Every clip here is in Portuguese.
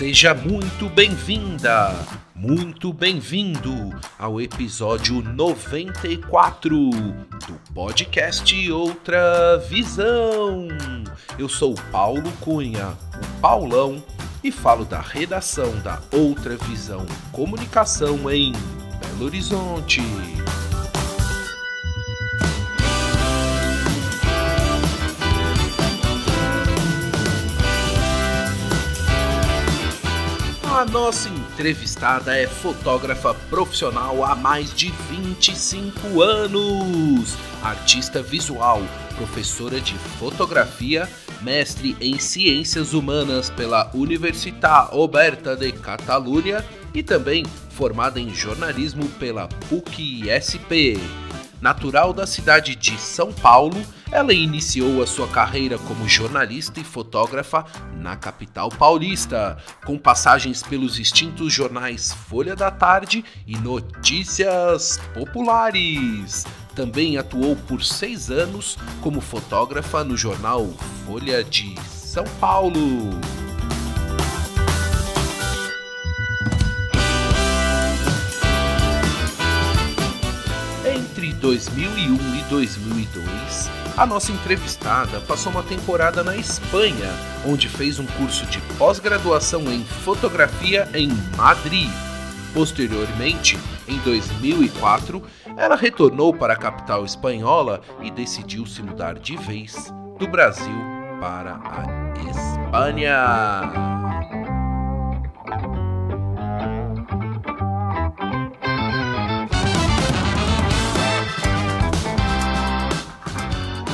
Seja muito bem-vinda, muito bem-vindo ao episódio 94 do podcast Outra Visão. Eu sou Paulo Cunha, o Paulão, e falo da redação da Outra Visão Comunicação em Belo Horizonte. A nossa entrevistada é fotógrafa profissional há mais de 25 anos, artista visual, professora de fotografia, mestre em ciências humanas pela Universitat Oberta de Catalunha e também formada em jornalismo pela PUC-SP. Natural da cidade de São Paulo, ela iniciou a sua carreira como jornalista e fotógrafa na capital paulista, com passagens pelos extintos jornais Folha da Tarde e Notícias Populares. Também atuou por seis anos como fotógrafa no jornal Folha de São Paulo. 2001 e 2002, a nossa entrevistada passou uma temporada na Espanha, onde fez um curso de pós-graduação em fotografia em Madrid. Posteriormente, em 2004, ela retornou para a capital espanhola e decidiu se mudar de vez do Brasil para a Espanha.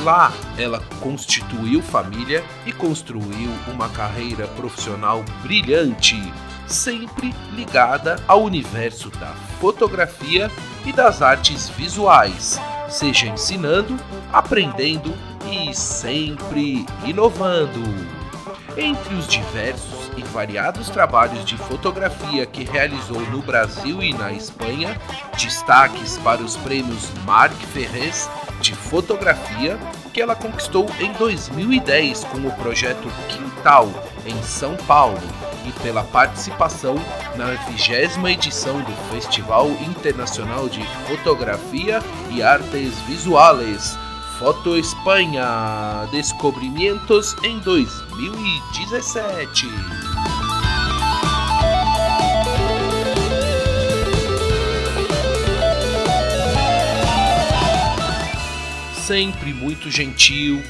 Lá, ela constituiu família e construiu uma carreira profissional brilhante, sempre ligada ao universo da fotografia e das artes visuais, seja ensinando, aprendendo e sempre inovando. Entre os diversos e variados trabalhos de fotografia que realizou no Brasil e na Espanha, destaques para os prêmios Marc Ferrez de fotografia que ela conquistou em 2010 com o projeto Quintal em São Paulo e pela participação na vigésima edição do Festival Internacional de Fotografia e Artes Visuales Foto Espanha Descobrimientos em 2017. Sempre muito gentil,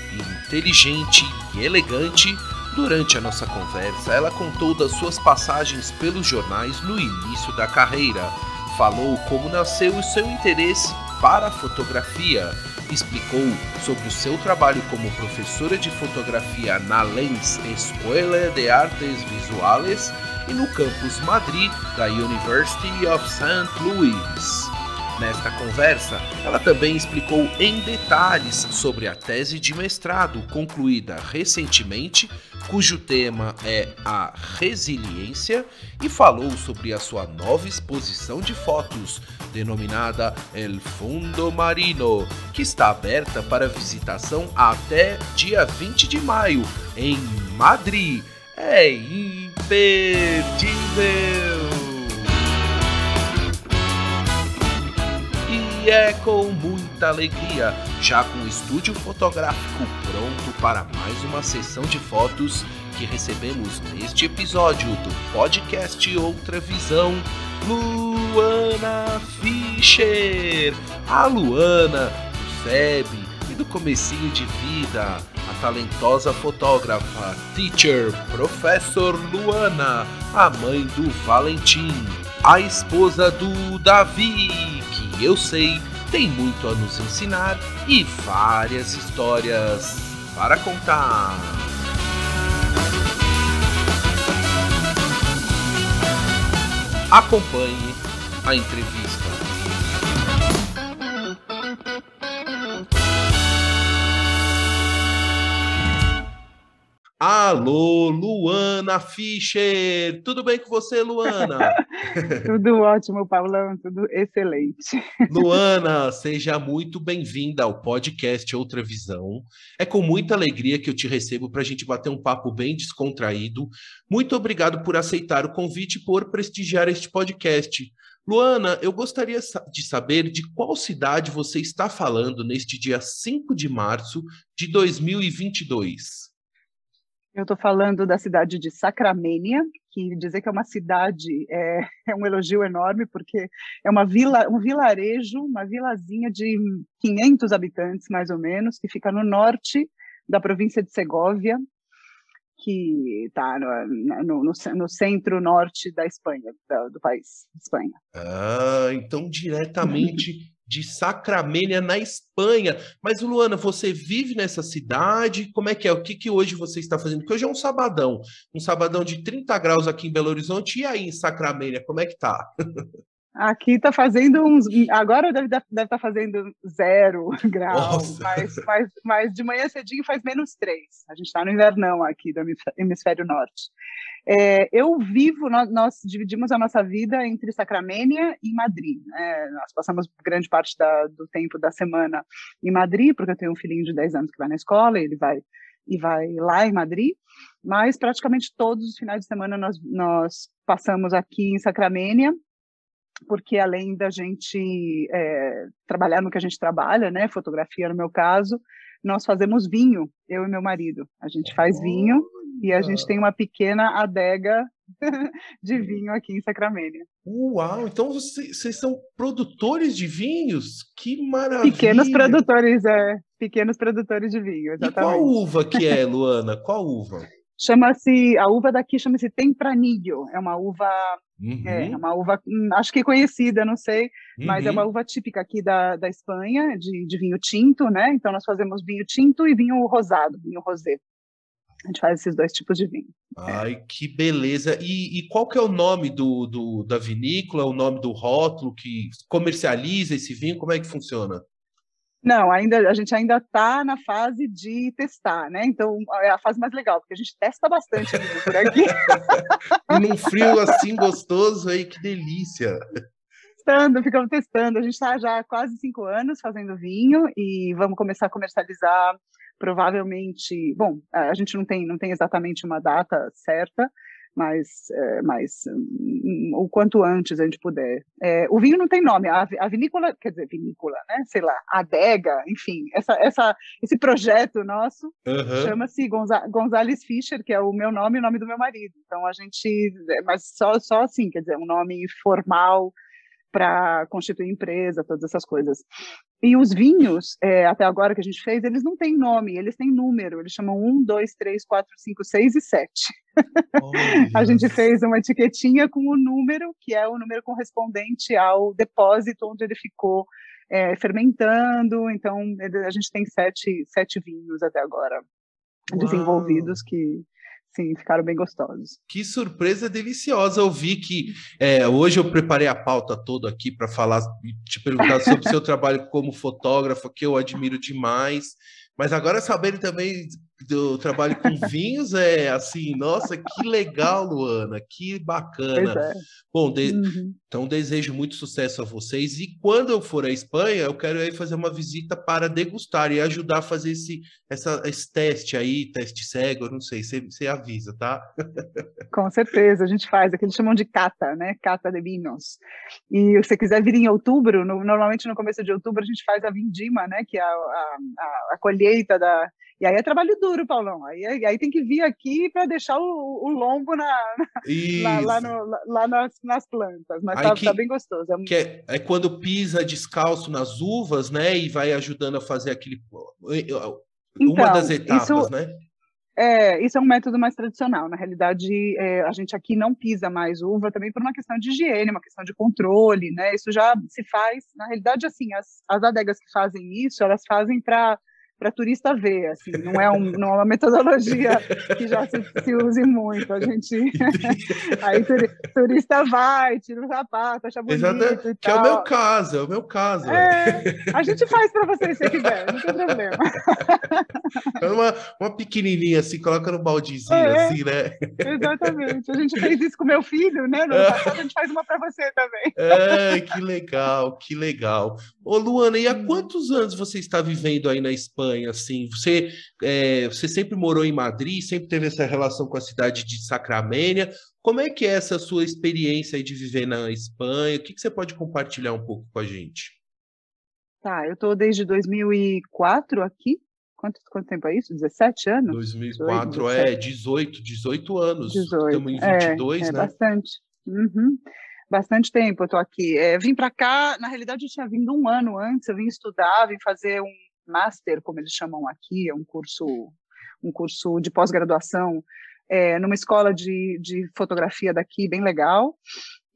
inteligente e elegante, durante a nossa conversa ela contou das suas passagens pelos jornais no início da carreira. Falou como nasceu o seu interesse para a fotografia, explicou sobre o seu trabalho como professora de fotografia na Lens Escuela de Artes Visuales e no campus Madrid da University of St. Louis. Nesta conversa, ela também explicou em detalhes sobre a tese de mestrado concluída recentemente, cujo tema é a resiliência, e falou sobre a sua nova exposição de fotos, denominada El Fundo Marino, que está aberta para visitação até dia 20 de maio, em Madrid. É imperdível! É com muita alegria, já com o estúdio fotográfico pronto para mais uma sessão de fotos, que recebemos neste episódio do podcast Outra Visão, Luana Fischer. A Luana, do SEB e do comecinho de vida, a talentosa fotógrafa, teacher, professor Luana, a mãe do Valentim, a esposa do Davi, que eu sei tem muito a nos ensinar e várias histórias para contar. Acompanhe a entrevista. Alô, Luana Fischer! Tudo bem com você, Luana? tudo ótimo, Paulão, tudo excelente. Luana, seja muito bem-vinda ao podcast Outra Visão. É com muita alegria que eu te recebo para a gente bater um papo bem descontraído. Muito obrigado por aceitar o convite e por prestigiar este podcast. Luana, eu gostaria de saber de qual cidade você está falando neste dia 5 de março de 2022. Eu estou falando da cidade de Sacramênia, que dizer que é uma cidade é, é, um elogio enorme, porque é uma vila, um vilarejo, uma vilazinha de 500 habitantes, mais ou menos, que fica no norte da província de Segóvia, que está no, no, no, no centro-norte da Espanha, da, do país, Espanha. Ah, então diretamente de Sacramênia, na Espanha. Mas, Luana, você vive nessa cidade? Como é que é? O que, que hoje você está fazendo? Porque hoje é um sabadão, um sabadão de 30 graus aqui em Belo Horizonte. E aí, em Sacramênia, como é que tá? Aqui está fazendo uns. Agora deve, deve estar tá fazendo zero grau, mas, mas, mas de manhã cedinho faz menos três. A gente está no invernão aqui do hemisfério norte. É, eu vivo, nós, nós, dividimos a nossa vida entre Sacramênia e Madrid. Né? Nós passamos grande parte da, do tempo da semana em Madrid, porque eu tenho um filhinho de 10 anos que vai na escola, ele vai e vai lá em Madrid, mas praticamente todos os finais de semana nós, nós passamos aqui em Sacramênia porque além da gente é, trabalhar no que a gente trabalha, né, fotografia no meu caso, nós fazemos vinho, eu e meu marido. A gente faz vinho e a gente tem uma pequena adega de vinho aqui em Sacramento. Uau! Então vocês são produtores de vinhos? Que maravilha! Pequenos produtores, é. Pequenos produtores de vinho, exatamente. E qual uva que é, Luana? Qual uva? Chama-se, a uva daqui chama-se Tempranillo. É uma uva uhum. É uma uva, hum, acho que conhecida, não sei, uhum. mas é uma uhum. uva típica aqui da, da Espanha, de, de vinho tinto, né? Então nós fazemos vinho tinto e vinho rosado, vinho rosé. A gente faz esses dois tipos de vinho. Ai, que beleza! E, e, qual que é o nome do, do, da vinícola, o nome do rótulo que comercializa esse vinho? Como é que funciona? Não, ainda a gente ainda está na fase de testar, né? Então é a fase mais legal, porque a gente testa bastante por aqui. e num frio assim gostoso aí, que delícia! Testando, ficamos testando. A gente está já há quase cinco anos fazendo vinho e vamos começar a comercializar provavelmente. Bom, a gente não tem, não tem exatamente uma data certa, mas, é, mas um, o quanto antes a gente puder. É, o vinho não tem nome, a, a, vinícola, quer dizer, vinícola, né? Sei lá, adega, enfim, essa, essa, esse projeto nosso uhum. chama-se Gonza, Gonzales Fischer, que é o meu nome e o nome do meu marido. Então a gente, mas só, só assim, quer dizer, um nome formal para constituir empresa, todas essas coisas. E os vinhos, é, até agora que a gente fez, eles não têm nome, eles têm número. Eles chamam 1, 2, 3, 4, 5, 6 e 7. A gente fez uma etiquetinha com o número, que é o número correspondente ao depósito onde ele ficou é, fermentando. Então, a gente tem sete, sete vinhos até agora Uau. desenvolvidos que Sim, ficaram bem gostosos. Que surpresa deliciosa. Eu vi que é, hoje eu preparei a pauta toda aqui para falar, te perguntar sobre o seu trabalho como fotógrafo, que eu admiro demais. Mas agora saber também do trabalho com vinhos é assim, nossa, que legal, Luana, que bacana. É. Bom, de... uhum. então desejo muito sucesso a vocês e quando eu for à Espanha, eu quero aí fazer uma visita para degustar e ajudar a fazer esse, essa, esse teste aí, teste cego, eu não sei, você, você avisa, tá? Com certeza, a gente faz, aqui eles chamam de cata, né? Cata de vinhos. E se você quiser vir em outubro, no, normalmente no começo de outubro a gente faz a vindima, né? Que é a, a, a colheita da e aí é trabalho duro, Paulão. Aí, aí tem que vir aqui para deixar o, o, lombo na, na lá, no, lá nas, nas, plantas. Mas tá, que, tá, bem gostoso. É, que é, é, quando pisa descalço nas uvas, né? E vai ajudando a fazer aquele. Uma então, das etapas, isso, né? É, isso é um método mais tradicional. Na realidade, é, a gente aqui não pisa mais uva também por uma questão de higiene, uma questão de controle, né? Isso já se faz. Na realidade, assim, as, as adegas que fazem isso, elas fazem para para turista ver, assim, não é, um, não é uma metodologia que já se, se use muito. A gente aí turista vai, tira o sapato, acha bonito. Exato, que tal. é o meu caso, é o meu caso. É, a gente faz para você se quiser, não tem problema. É uma, uma pequenininha assim, coloca no baldezinho, é, assim, né? Exatamente. A gente fez isso com meu filho, né? No passado, a gente faz uma para você também. É, que legal, que legal. Ô, Luana, e há quantos anos você está vivendo aí na Espanha? Assim, você, é, você sempre morou em Madrid, sempre teve essa relação com a cidade de Sacramento. Como é que é essa sua experiência de viver na Espanha? O que, que você pode compartilhar um pouco com a gente? Tá, eu estou desde 2004 aqui. Quanto, quanto tempo é isso? 17 anos? 2004 18, é 18, 18 anos. 18. Estamos em 22, é, é né? Bastante. Uhum bastante tempo eu estou aqui. É, vim para cá, na realidade eu tinha vindo um ano antes, eu vim estudar, vim fazer um master, como eles chamam aqui, é um curso, um curso de pós-graduação é, numa escola de, de fotografia daqui, bem legal.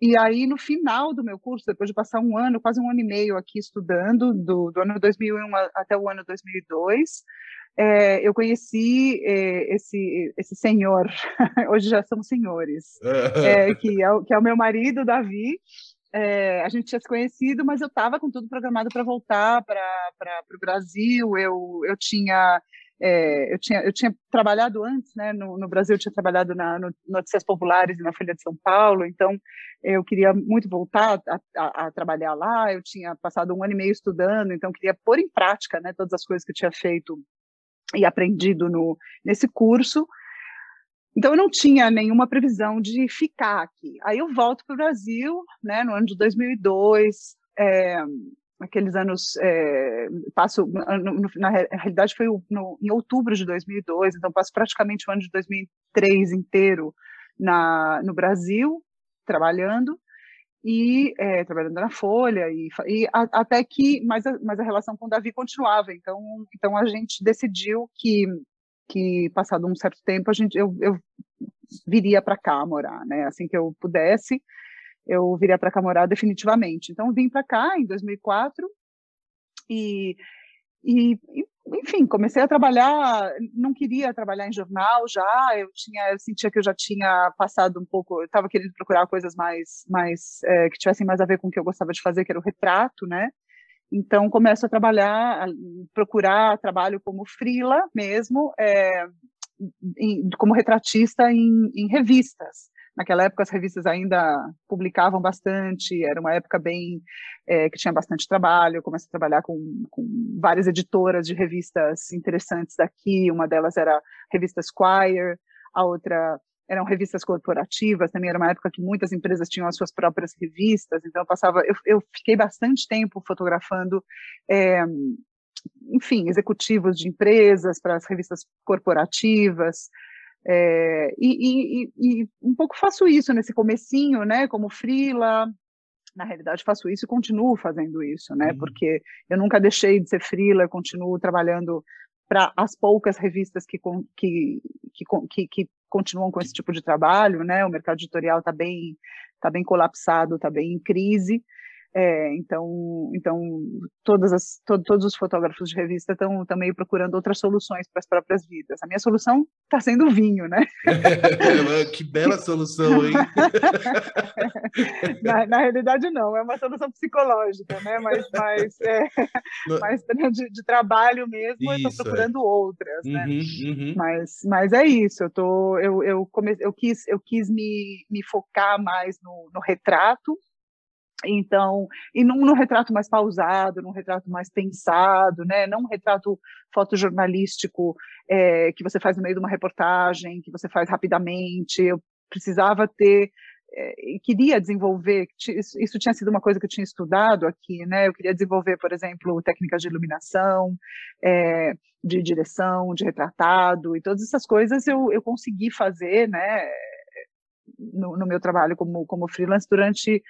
E aí, no final do meu curso, depois de passar um ano, quase um ano e meio aqui estudando, do, do ano 2001 até o ano 2002, é, eu conheci é, esse, esse senhor, hoje já somos senhores, é, que, é, que é o meu marido, Davi. É, a gente tinha se conhecido, mas eu estava com tudo programado para voltar para o Brasil. Eu, eu tinha é, eu, tinha, eu tinha trabalhado antes, né, no, no Brasil, eu tinha trabalhado na no Notícias Populares e na Folha de São Paulo, então eu queria muito voltar a, a, a, trabalhar lá. Eu tinha passado um ano e meio estudando, então queria pôr em prática né, todas as coisas que eu tinha feito e aprendido no, nesse curso. Então, eu não tinha nenhuma previsão de ficar aqui. Aí eu volto para o Brasil, né, no ano de 2002, é, aqueles anos, é, passo, no, na realidade foi no, em outubro de 2002, então passo praticamente o ano de 2003 inteiro na, no Brasil, trabalhando, e é, trabalhando na Folha e, e a, até que mas a, mas a relação com o Davi continuava então então a gente decidiu que que passado um certo tempo a gente eu, eu viria para cá morar né assim que eu pudesse eu viria para cá morar definitivamente então vim para cá em 2004 e e, enfim, comecei a trabalhar, não queria trabalhar em jornal já, eu tinha, eu sentia que eu já tinha passado um pouco, eu estava querendo procurar coisas mais, mais é, que tivessem mais a ver com o que eu gostava de fazer, que era o retrato, né? Então começo a trabalhar, a procurar trabalho como frila mesmo, é, em, como retratista em, em revistas. Naquela época as revistas ainda publicavam bastante, era uma época bem é, que tinha bastante trabalho. Eu comecei a trabalhar com, com, várias editoras de revistas interessantes daqui. Uma delas era a revista Squire, a outra eram revistas corporativas. Também era uma época que muitas empresas tinham as suas próprias revistas. Então eu passava, eu, eu fiquei bastante tempo fotografando. É, enfim, executivos de empresas para as revistas corporativas, é, e, e, e, um pouco faço isso nesse comecinho, né, como frila, na realidade faço isso e continuo fazendo isso, né, uhum. porque eu nunca deixei de ser frila, continuo trabalhando para as poucas revistas que, que, que, que, que continuam com esse tipo de trabalho, né, o mercado editorial está bem, tá bem colapsado, está bem em crise, é, então, então todas as, to, todos os fotógrafos de revista estão também procurando outras soluções para as próprias vidas. A minha solução está sendo o vinho, né? que bela solução, hein? na, na, realidade, não, é uma solução psicológica, né? Mas, mas, é, mas de, de, trabalho mesmo, isso, eu estou procurando é. outras, né? Uhum, uhum. Mas, mas é isso, eu, tô, eu, eu, come, eu quis, eu quis me, me focar mais no, no retrato, então, e num, num, retrato mais pausado, num retrato mais pensado, né? não um retrato fotojornalístico é, que você faz no meio de uma reportagem, que você faz rapidamente. Eu precisava ter, é, queria desenvolver, isso, tinha sido uma coisa que eu tinha estudado aqui, né? eu queria desenvolver, por exemplo, técnicas de iluminação, é, de direção, de retratado, e todas essas coisas eu, eu consegui fazer, né? No, no, meu trabalho como, como freelance durante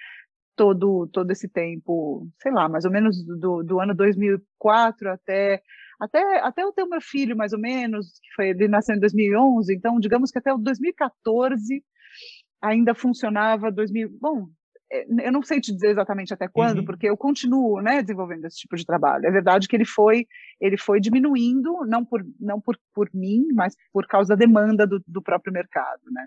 todo, todo esse tempo, sei lá, mais ou menos do, do ano 2004 até, até, até eu ter o meu filho, mais ou menos, que foi, ele nasceu em 2011, então digamos que até o 2014 ainda funcionava 2000, bom, é, eu não sei te dizer exatamente até quando, uhum. porque eu continuo, né, desenvolvendo esse tipo de trabalho. É verdade que ele foi, ele foi diminuindo, não por, não por, por mim, mas por causa da demanda do, do próprio mercado, né.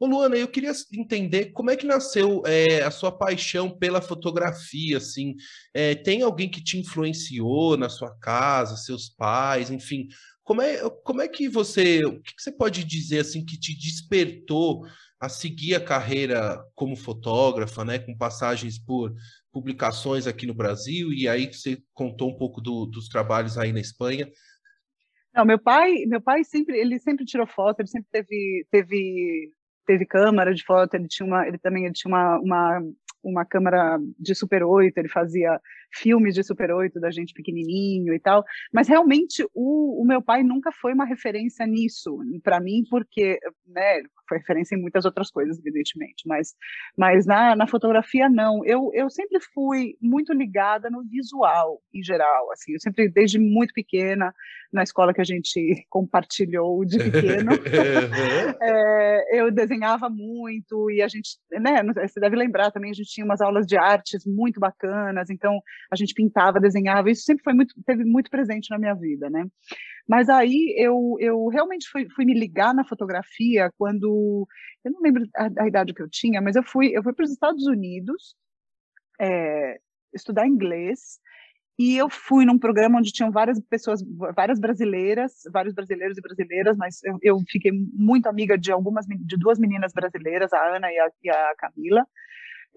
Ô Luana, eu queria entender como é que nasceu é, a sua paixão pela fotografia, assim. É, tem alguém que te influenciou na sua casa, seus pais, enfim. Como é, como é que você, o que você pode dizer, assim, que te despertou a seguir a carreira como fotógrafa, né, com passagens por publicações aqui no Brasil, e aí você contou um pouco do, dos trabalhos aí na Espanha. Não, meu pai, meu pai sempre, ele sempre tirou foto, ele sempre teve, teve teve câmera de foto, ele tinha uma, ele também ele tinha uma, uma, uma câmera de Super 8, ele fazia filmes de Super 8 da gente pequenininho e tal, mas realmente o, o meu pai nunca foi uma referência nisso, para mim, porque, né, foi referência em muitas outras coisas, evidentemente, mas, mas na, na fotografia não, eu, eu sempre fui muito ligada no visual, em geral, assim, eu sempre, desde muito pequena, na escola que a gente compartilhou de pequeno. é, eu desenhava muito e a gente, né, você deve lembrar também, a gente tinha umas aulas de artes muito bacanas, então a gente pintava, desenhava, isso sempre foi muito, teve muito presente na minha vida, né? Mas aí eu, eu realmente fui, fui me ligar na fotografia quando, eu não lembro a, a idade que eu tinha, mas eu fui, eu fui para os Estados Unidos é, estudar inglês, e eu fui num programa onde tinham várias pessoas, várias brasileiras, vários brasileiros e brasileiras, mas eu, eu fiquei muito amiga de algumas, de duas meninas brasileiras, a Ana e a, e a Camila.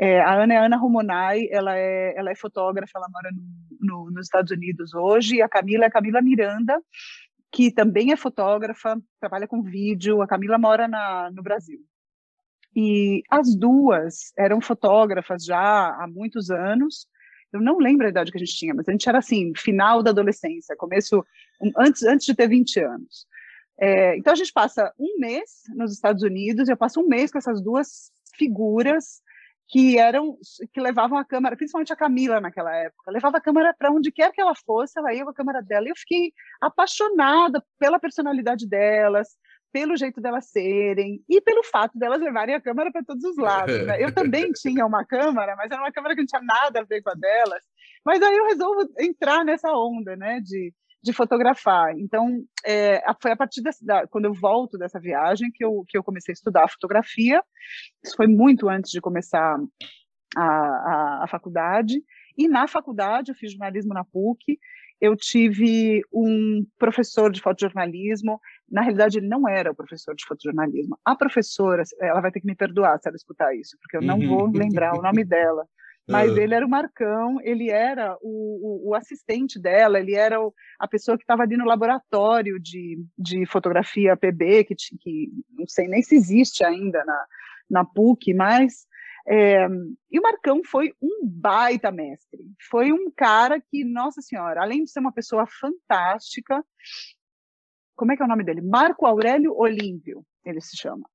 É, a Ana é Ana Romonai, ela é, ela é fotógrafa, ela mora no, no, nos Estados Unidos hoje, e a Camila é a Camila Miranda, que também é fotógrafa, trabalha com vídeo, a Camila mora na, no Brasil. E as duas eram fotógrafas já há muitos anos, eu não lembro a idade que a gente tinha, mas a gente era assim, final da adolescência, começo, antes, antes de ter 20 anos. É, então a gente passa um mês nos Estados Unidos, eu passo um mês com essas duas figuras que eram que levavam a câmera, principalmente a Camila naquela época, levava a câmera para onde quer que ela fosse, ela ia com a câmera dela. E eu fiquei apaixonada pela personalidade delas, pelo jeito delas serem e pelo fato delas levarem a câmera para todos os lados. Né? Eu também tinha uma câmera, mas era uma câmera que não tinha nada a ver com a delas. Mas aí eu resolvo entrar nessa onda, né, de, de fotografar. Então, é, foi a partir dessa, da, quando eu volto dessa viagem que eu, que eu comecei a estudar fotografia. Isso foi muito antes de começar a, a, a faculdade. E na faculdade eu fiz jornalismo na PUC eu tive um professor de fotojornalismo, na realidade ele não era o professor de fotojornalismo. A professora, ela vai ter que me perdoar se ela escutar isso, porque eu não uhum. vou lembrar o nome dela. Mas ele era o Marcão, ele era o, o, o assistente dela, ele era o, a pessoa que estava ali no laboratório de, de fotografia PB, que, que não sei nem se existe ainda na, na PUC, mas é, e o Marcão foi um baita mestre. Foi um cara que, nossa senhora, além de ser uma pessoa fantástica, como é que é o nome dele? Marco Aurélio Olímpio, ele se chama.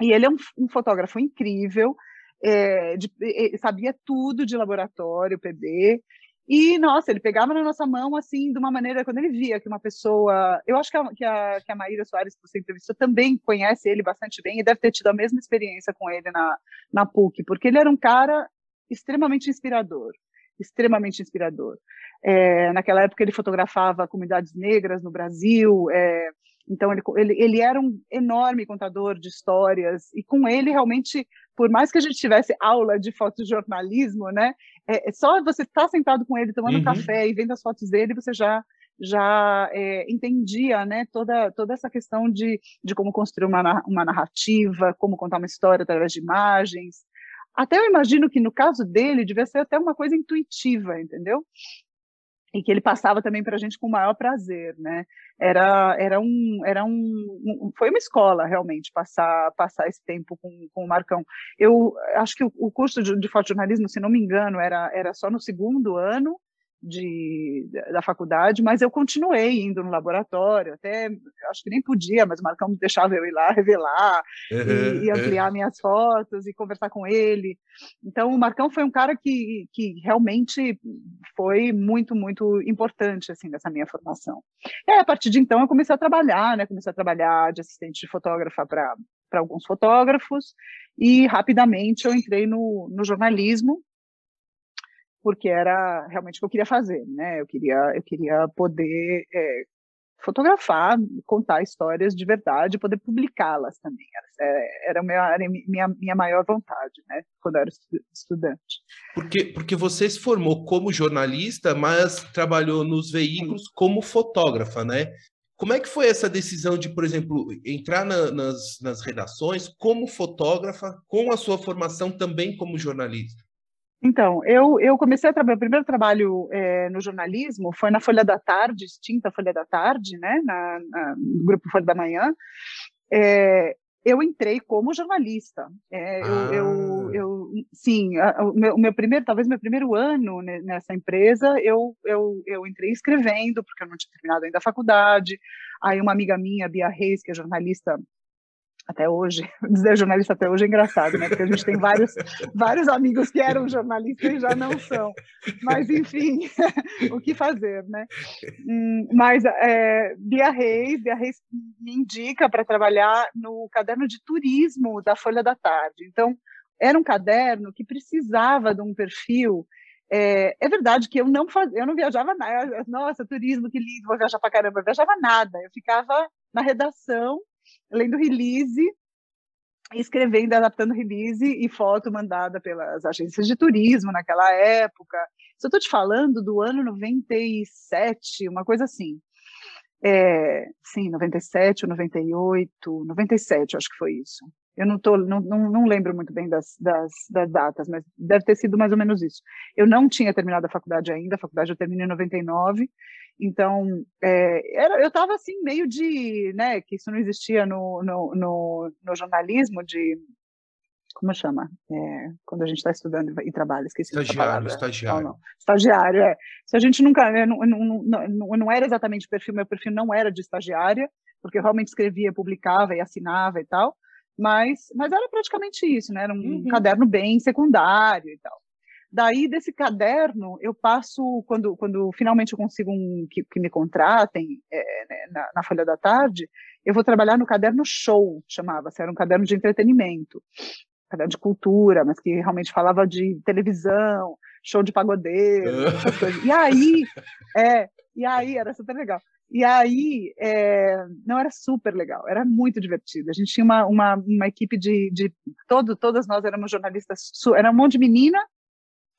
E ele é um, um fotógrafo incrível, é, de, sabia tudo de laboratório, PB, e, nossa, ele pegava na nossa mão, assim, de uma maneira, quando ele via que uma pessoa. Eu acho que a, que a, que a Maíra Soares, que você entrevistou, também conhece ele bastante bem e deve ter tido a mesma experiência com ele na, na PUC, porque ele era um cara extremamente inspirador extremamente inspirador. É, naquela época ele fotografava comunidades negras no Brasil, é, então ele, ele, ele era um enorme contador de histórias e com ele realmente, por mais que a gente tivesse aula de fotojornalismo, né, é, é só você estar tá sentado com ele tomando uhum. café e vendo as fotos dele, você já já é, entendia né, toda, toda essa questão de, de como construir uma, uma narrativa, como contar uma história através de imagens. Até eu imagino que no caso dele devia ser até uma coisa intuitiva, entendeu? E que ele passava também para a gente com o maior prazer, né? Era, era um, era um, um, foi uma escola realmente passar, passar esse tempo com, com o Marcão. Eu acho que o, o curso de, de fotojornalismo, se não me engano, era, era só no segundo ano, de, da faculdade, mas eu continuei indo no laboratório, até acho que nem podia, mas o Marcão deixava eu ir lá revelar uhum, e, e, ampliar uhum. minhas fotos e conversar com ele. Então, o Marcão foi um cara que, que realmente foi muito, muito importante assim nessa minha formação. E aí, a partir de então, eu comecei a trabalhar, né? Comecei a trabalhar de assistente de fotógrafa para para alguns fotógrafos e rapidamente eu entrei no, no jornalismo, porque era realmente o que eu queria fazer, né? Eu queria, eu queria poder é, fotografar, contar histórias de verdade, poder publicá-las também. Era, era, minha, minha, minha maior vontade, né? Quando eu era estudante. Porque, porque você se formou como jornalista, mas trabalhou nos veículos como fotógrafa, né? Como é que foi essa decisão de, por exemplo, entrar na, nas, nas redações como fotógrafa, com a sua formação também como jornalista? Então, eu, eu comecei a trabalhar, o primeiro trabalho é, no jornalismo foi na Folha da Tarde, extinta Folha da Tarde, né, na, na no grupo Folha da Manhã. É, eu entrei como jornalista. É, ah. eu, eu, eu, sim, a, o, meu, o meu primeiro, talvez meu primeiro ano nessa empresa, eu, eu, eu entrei escrevendo, porque eu não tinha terminado ainda a faculdade. Aí uma amiga minha, Bia Reis, que é jornalista até hoje, dizer jornalista até hoje é engraçado, né? Porque a gente tem vários, vários amigos que eram jornalistas e já não são. Mas, enfim, o que fazer, né? Hum, mas é, Bia Reis, Bia Reis me indica para trabalhar no caderno de turismo da Folha da Tarde. Então, era um caderno que precisava de um perfil é, é, verdade que eu não fazia, eu não viajava nada. Nossa, turismo, que lindo, vou viajar para caramba. Eu viajava nada. Eu ficava na redação lendo release, escrevendo, adaptando release e foto mandada pelas agências de turismo naquela época. Se eu estou te falando do ano 97, uma coisa assim. É, sim, 97 ou 98, 97, acho que foi isso. Eu não, tô, não, não, não lembro muito bem das, das, das, datas, mas deve ter sido mais ou menos isso. Eu não tinha terminado a faculdade ainda, a faculdade eu terminei em 99, então, é, era, eu estava assim, meio de, né, que isso não existia no, no, no, no jornalismo, de, como chama? É, quando a gente está estudando e trabalha, esqueci estagiário. Estagiário, não. Estagiário, é. Se a gente nunca, né, não, não, não, não era exatamente o perfil, meu perfil não era de estagiária, porque eu realmente escrevia, publicava e assinava e tal, mas, mas era praticamente isso, né, era um uhum. caderno bem secundário e tal. Daí, desse caderno, eu passo, quando, quando finalmente eu consigo um, que, que me contratem é, né, na, na, Folha da Tarde, eu vou trabalhar no caderno show, chamava-se, era um caderno de entretenimento, caderno de cultura, mas que realmente falava de televisão, show de pagodeiro, essas coisas. E aí, é, e aí era super legal. E aí, é, não era super legal, era muito divertido. A gente tinha uma, uma, uma equipe de, de todo, todas nós éramos jornalistas, era um monte de menina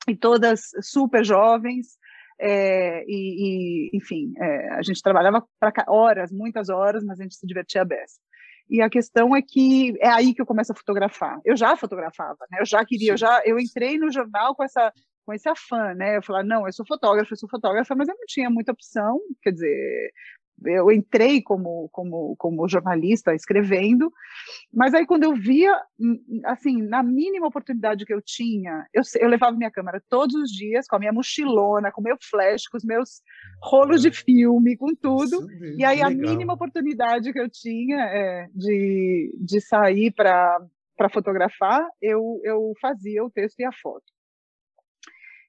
e todas super jovens, é, e, e, enfim, é, a gente trabalhava para horas, muitas horas, mas a gente se divertia beça. E a questão é que é aí que eu começo a fotografar. Eu já fotografava, né? Eu já queria, eu já, eu entrei no jornal com essa com esse afã, né? Eu falava, não, eu sou fotógrafa, eu sou fotógrafa, mas eu não tinha muita opção, quer dizer, eu entrei como, como, como jornalista escrevendo, mas aí quando eu via, hum, assim, na mínima oportunidade que eu tinha, eu, eu levava minha câmera todos os dias, com a minha mochilona, com o meu flash, com os meus rolos de filme, com tudo, e aí a mínima oportunidade que eu tinha é, de, de sair para fotografar, eu, eu fazia o texto e a foto.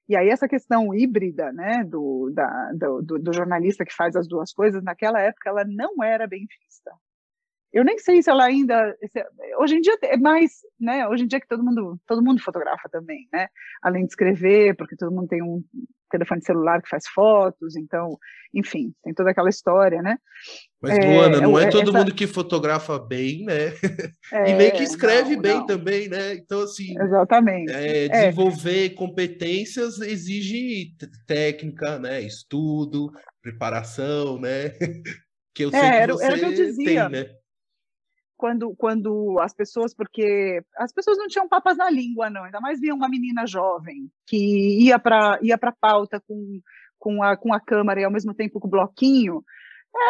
E aí essa questão híbrida, né, do, da, do, do, jornalista que faz as duas coisas, naquela época ela não era bem vista. Eu nem sei se ela ainda, se, hoje em dia é mais, né, hoje em dia que todo mundo, todo mundo fotografa também, né, além de escrever, porque todo mundo tem um telefone celular que faz fotos, então, enfim, tem toda aquela história, né? Mas, é, Luana, não é, é todo essa... mundo que fotografa bem, né? É, e nem que escreve não, bem não. também, né? Então, assim, Exatamente. É, é. desenvolver competências exige técnica, né? Estudo, preparação, né? Que eu sei que era, você era que eu dizia. tem, né? Quando, quando as pessoas, porque as pessoas não tinham papas na língua, não, ainda mais via uma menina jovem que ia para ia a pauta com, com, a, com a câmera e ao mesmo tempo com o bloquinho.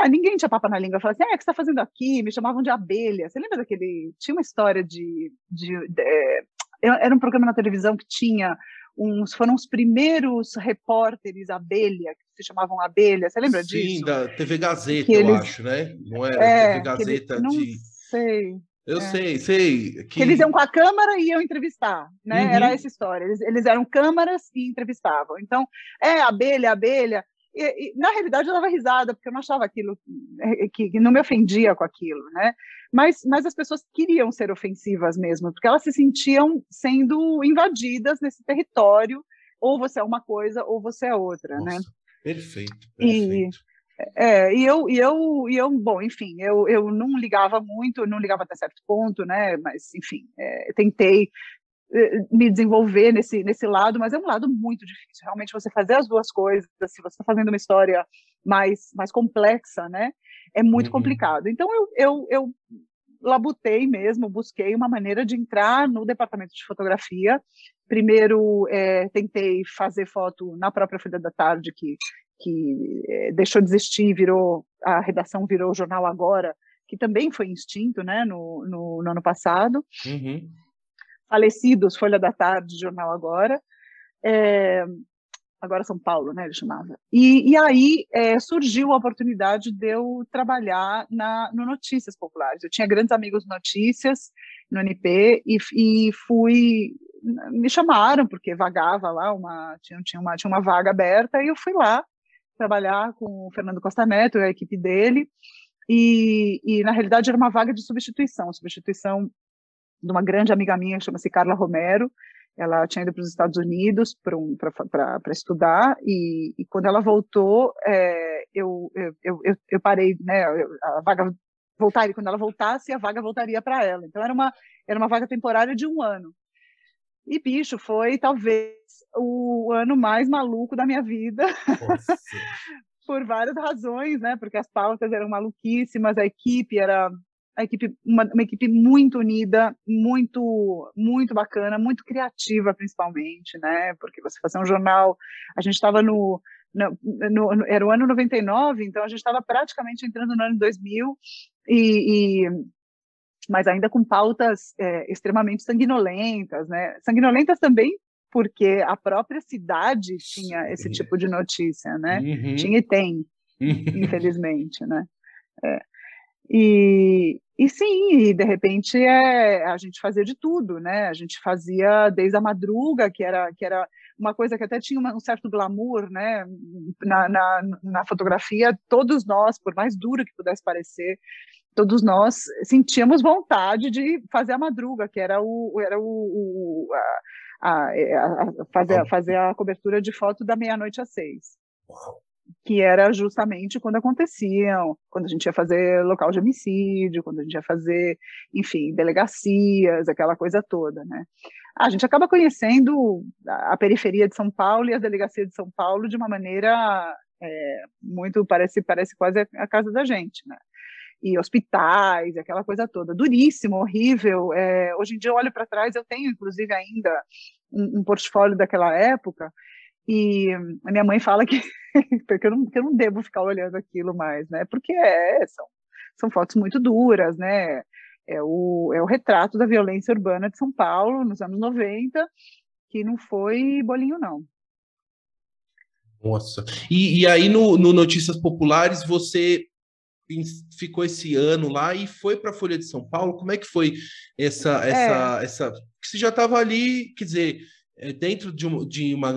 É, ninguém tinha papa na língua. Falava assim, é, o que você está fazendo aqui? Me chamavam de abelha. Você lembra daquele... Tinha uma história de... de, de é, era um programa na televisão que tinha uns... Foram os primeiros repórteres abelha, que se chamavam abelha. Você lembra Sim, disso? Sim, da TV Gazeta, eu acho, né? Não era é, TV Gazeta eles, de... Não sei. Eu é. sei, sei. Que... que... eles iam com a câmera e iam entrevistar, né? Uhum. Era essa história. Eles, eles eram câmaras e entrevistavam. Então, é abelha, abelha. E, e, na realidade eu dava risada, porque eu não achava aquilo, eh, que, que, não me ofendia com aquilo, né? Mas, mas as pessoas queriam ser ofensivas mesmo, porque elas se sentiam sendo invadidas nesse território, ou você é uma coisa ou você é outra, né? Nossa, né? Perfeito, perfeito. E, é, e eu, e eu, e eu, bom, enfim, eu, eu não ligava muito, não ligava até certo ponto, né? Mas, enfim, é, tentei eh, me desenvolver nesse, nesse lado, mas é um lado muito difícil. Realmente, você fazer as duas coisas, se você está fazendo uma história mais, mais complexa, né? É muito uhum. complicado. Então, eu, eu, eu labutei mesmo, busquei uma maneira de entrar no departamento de fotografia. Primeiro, é, tentei fazer foto na própria Folha da Tarde, que que é, deixou de existir, virou a redação virou o jornal agora, que também foi extinto, né, no, no, no ano passado. Uhum. Falecidos, Folha da Tarde, Jornal Agora. É, agora São Paulo, né, ele chamava. E, e aí é, surgiu a oportunidade de eu trabalhar na, no Notícias Populares. Eu tinha grandes amigos notícias no NP e, e fui me chamaram porque vagava lá uma tinha, tinha uma tinha uma vaga aberta e eu fui lá trabalhar com o Fernando Costa Neto e a equipe dele, e, e na realidade era uma vaga de substituição, substituição de uma grande amiga minha que chama-se Carla Romero, ela tinha ido para os Estados Unidos para um, estudar, e, e, quando ela voltou, é, eu, eu, eu, eu, parei, né, a vaga voltaria, quando ela voltasse, a vaga voltaria para ela, então era uma, era uma vaga temporária de um ano, e, bicho, foi talvez o ano mais maluco da minha vida. Por várias razões, né? Porque as pautas eram maluquíssimas, a equipe era a equipe uma, uma, equipe muito unida, muito muito bacana, muito criativa principalmente, né? Porque você fazer um jornal, a gente estava no, no, no, era o ano 99, então a gente estava praticamente entrando no ano 2000 e, e mas ainda com pautas é, extremamente sanguinolentas, né? Sanguinolentas também porque a própria cidade tinha esse tipo de notícia, né? Uhum. Tinha e tem, infelizmente, né? É. E, e sim, e de repente é, a gente fazia de tudo, né? A gente fazia desde a madruga, que era, que era uma coisa que até tinha uma, um certo glamour, né? Na, na, na fotografia, todos nós, por mais duro que pudesse parecer, todos nós sentíamos vontade de fazer a madruga, que era o, era o, o a, a, a, fazer, fazer a cobertura de foto da meia-noite às seis. Que era justamente quando aconteciam, quando a gente ia fazer local de homicídio, quando a gente ia fazer, enfim, delegacias, aquela coisa toda, né? A gente acaba conhecendo a periferia de São Paulo e a delegacia de São Paulo de uma maneira é, muito, parece, parece quase a casa da gente, né? E hospitais, aquela coisa toda. Duríssimo, horrível. É, hoje em dia eu olho para trás, eu tenho inclusive ainda um, um, portfólio daquela época, e a minha mãe fala que, porque eu, não, que eu não devo ficar olhando aquilo mais, né? Porque é, são, são fotos muito duras, né? É o, é o retrato da violência urbana de São Paulo nos anos 90, que não foi bolinho, não. Nossa. E, e aí, no, no Notícias Populares, você ficou esse ano lá e foi para a Folha de São Paulo. Como é que foi essa essa é. essa? Você já estava ali, quer dizer, é, dentro de uma, de uma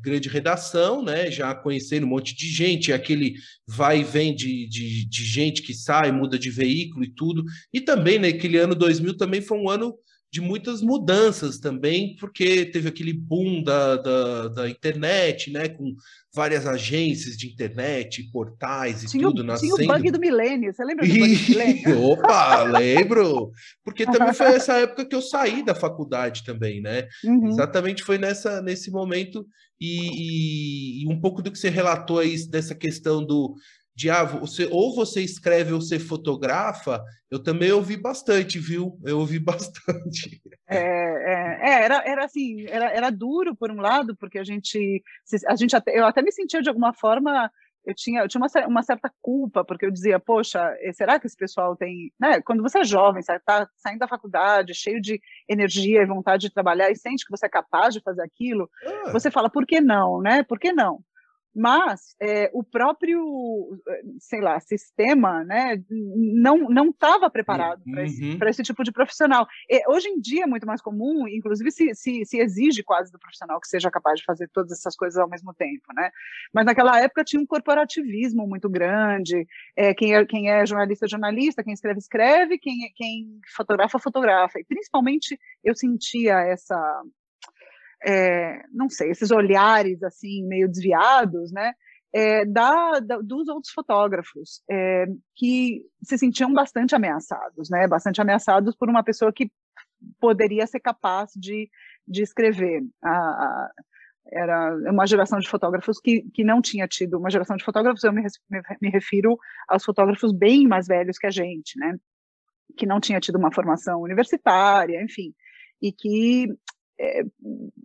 grande redação, né? Já conhecendo um monte de gente, aquele vai e vem de, de, de gente que sai, muda de veículo e tudo. E também, naquele né, ano 2000 também foi um ano de muitas mudanças também, porque teve aquele boom da, da, da, internet, né, com várias agências de internet, portais e tinha tudo o, nascendo. Tinha o bug do milênio, você lembra do bug do milênio? Opa, lembro! Porque também foi essa época que eu saí da faculdade também, né? Uhum. Exatamente foi nessa, nesse momento e, e, e um pouco do que você relatou aí dessa questão do de ah, você, ou você escreve ou você fotografa, eu também ouvi bastante, viu? Eu ouvi bastante. É, é, é, era, era assim, era, era duro por um lado, porque a gente, a gente até, eu até me sentia de alguma forma, eu tinha, eu tinha uma, uma certa culpa, porque eu dizia, poxa, eh, será que esse pessoal tem, né? Quando você é jovem, está saindo da faculdade, cheio de energia e vontade de trabalhar e sente que você é capaz de fazer aquilo, ah. você fala, por que não, né? Por que não? Mas é, o próprio, sei lá, sistema, né, não não estava preparado uhum. para esse, esse, tipo de profissional. E, hoje em dia é muito mais comum, inclusive se, se, se, exige quase do profissional que seja capaz de fazer todas essas coisas ao mesmo tempo, né? Mas naquela época tinha um corporativismo muito grande. É, quem, é, quem é jornalista, jornalista, quem escreve, escreve, quem, quem fotografa, fotografa. E principalmente eu sentia essa é, não sei, esses olhares assim meio desviados, né, é, da, da, dos outros fotógrafos é, que se sentiam bastante ameaçados, né, bastante ameaçados por uma pessoa que poderia ser capaz de, de escrever. A, a, era uma geração de fotógrafos que, que não tinha tido uma geração de fotógrafos, eu me, me, refiro aos fotógrafos bem mais velhos que a gente, né, que não tinha tido uma formação universitária, enfim, e que é,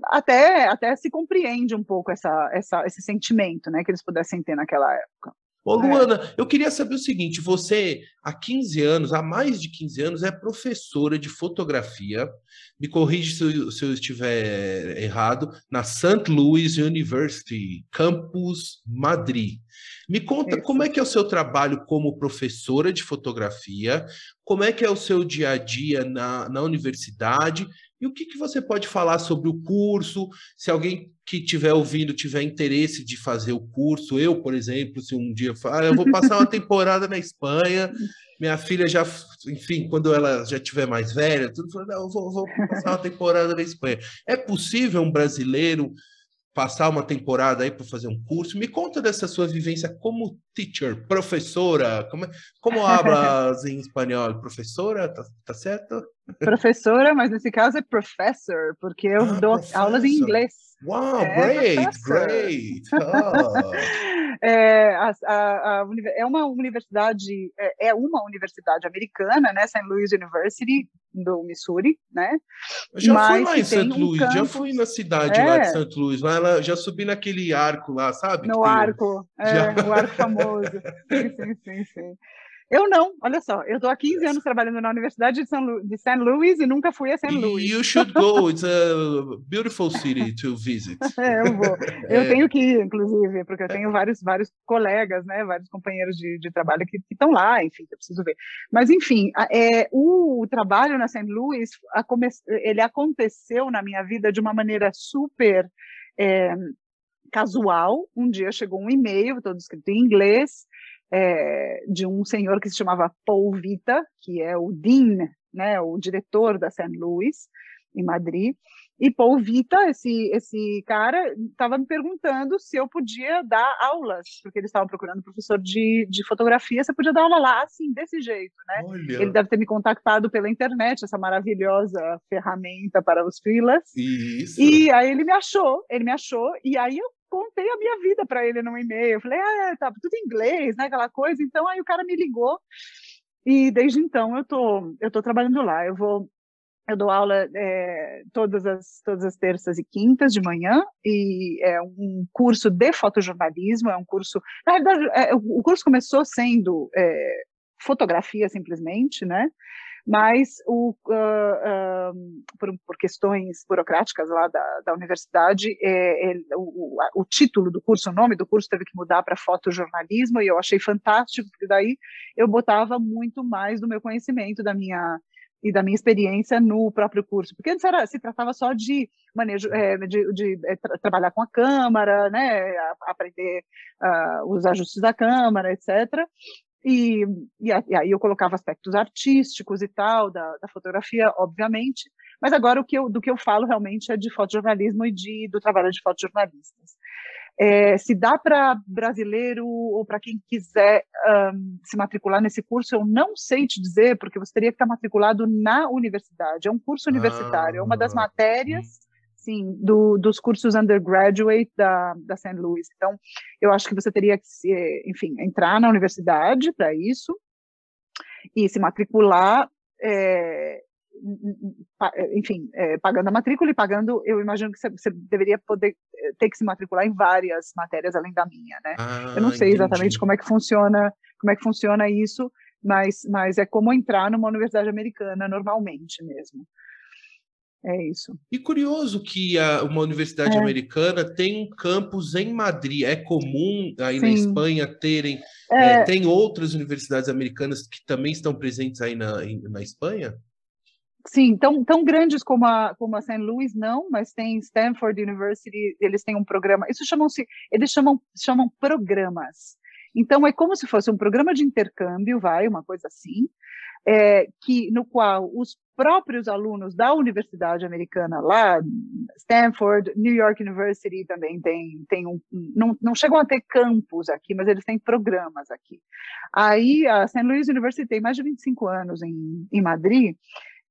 até, até se compreende um pouco essa, essa, esse sentimento né, que eles pudessem ter naquela época. Ô, Luana, é. eu queria saber o seguinte: você, há 15 anos, há mais de 15 anos, é professora de fotografia, me corrige se eu, se eu estiver errado, na St. Louis University, campus Madrid. Me conta Isso. como é que é o seu trabalho como professora de fotografia, como é que é o seu dia a dia na, na universidade e o que, que você pode falar sobre o curso? Se alguém que estiver ouvindo tiver interesse de fazer o curso, eu, por exemplo, se um dia falar, ah, eu vou passar uma temporada na Espanha, minha filha já, enfim, quando ela já tiver mais velha, tudo, eu vou, vou passar uma temporada na Espanha. É possível um brasileiro passar uma temporada aí para fazer um curso. Me conta dessa sua vivência como teacher, professora. Como, é, como hablas em espanhol? Professora, tá, tá certo? Professora, mas nesse caso é professor, porque eu ah, dou professor. aulas em inglês. Wow, é, great, great. Oh. é, a, a, a, é uma universidade, é, é uma universidade americana, né? St. Louis University do Missouri, né? Eu já Mas fui lá em St. Louis, um já fui na cidade é. lá de é. St. Louis, lá ela, já subi naquele arco lá, sabe? No arco, é, já... o arco famoso. sim, sim, sim, sim. Eu não, olha só, eu estou há 15 anos trabalhando na Universidade de, São de St. Louis e nunca fui a St. Louis. You should go, it's a beautiful city to visit. é, eu vou, eu é. tenho que ir, inclusive, porque eu tenho vários, vários colegas, né, vários companheiros de, de trabalho que, estão lá, enfim, eu preciso ver. Mas, enfim, é, o, o trabalho na St. Louis, a, ele aconteceu na minha vida de uma maneira super... É, casual, um dia chegou um e-mail, todo escrito em inglês, é, de um senhor que se chamava Paul Vita, que é o Dean, né, o diretor da St. Louis, em Madrid. E Paul Vita, esse, esse cara, estava me perguntando se eu podia dar aulas, porque eles estavam procurando professor de, de fotografia, você podia dar aula lá, assim, desse jeito, né? Olha. Ele deve ter me contactado pela internet, essa maravilhosa ferramenta para os filas. Isso. E aí ele me achou, ele me achou, e aí eu contei a minha vida para ele no e-mail. Falei, ah, tá tudo em inglês, né? Aquela coisa. Então aí o cara me ligou e desde então eu tô eu tô trabalhando lá. Eu vou eu dou aula é, todas as todas as terças e quintas de manhã e é um curso de fotojornalismo. É um curso na verdade é, o curso começou sendo é, fotografia simplesmente, né? Mas o, uh, por, por, questões burocráticas lá da, da universidade, é, é, o, o, título do curso, o nome do curso teve que mudar para fotojornalismo, e eu achei fantástico, porque daí eu botava muito mais do meu conhecimento, da minha e da minha experiência no próprio curso, porque antes era, se tratava só de manejo, é, de, de é, tra trabalhar com a câmara, né, aprender uh, os ajustes da câmara, etc. E, e, aí eu colocava aspectos artísticos e tal, da, da, fotografia, obviamente, mas agora o que eu, do que eu falo realmente é de fotojornalismo e de, do trabalho de fotojornalistas. É, se dá para brasileiro ou para quem quiser um, se matricular nesse curso, eu não sei te dizer, porque você teria que estar matriculado na universidade. É um curso universitário, é uma das ah, matérias sim, do, dos cursos undergraduate da, da St. Louis. Então, eu acho que você teria que, enfim, entrar na universidade para isso e se matricular, é, enfim, é, pagando a matrícula e pagando, eu imagino que você, você, deveria poder é, ter que se matricular em várias matérias além da minha, né? Ah, eu não sei entendi. exatamente como é que funciona, como é que funciona isso, mas, mas é como entrar numa universidade americana normalmente mesmo. É isso. E curioso que a, uma universidade é. americana tem um campus em Madrid. É comum aí Sim. na Espanha terem. É... É, tem outras universidades americanas que também estão presentes aí na, em, na Espanha? Sim, tão, tão grandes como a, como a St. Louis, não, mas tem Stanford University, eles têm um programa, isso chamam-se, eles chamam, chamam programas. Então, é como se fosse um programa de intercâmbio, vai, uma coisa assim, é, que no qual os próprios alunos da universidade americana lá, Stanford, New York University também tem, tem um, não, não chegam a ter campus aqui, mas eles têm programas aqui. Aí a St. Louis University tem mais de 25 anos em, em Madrid,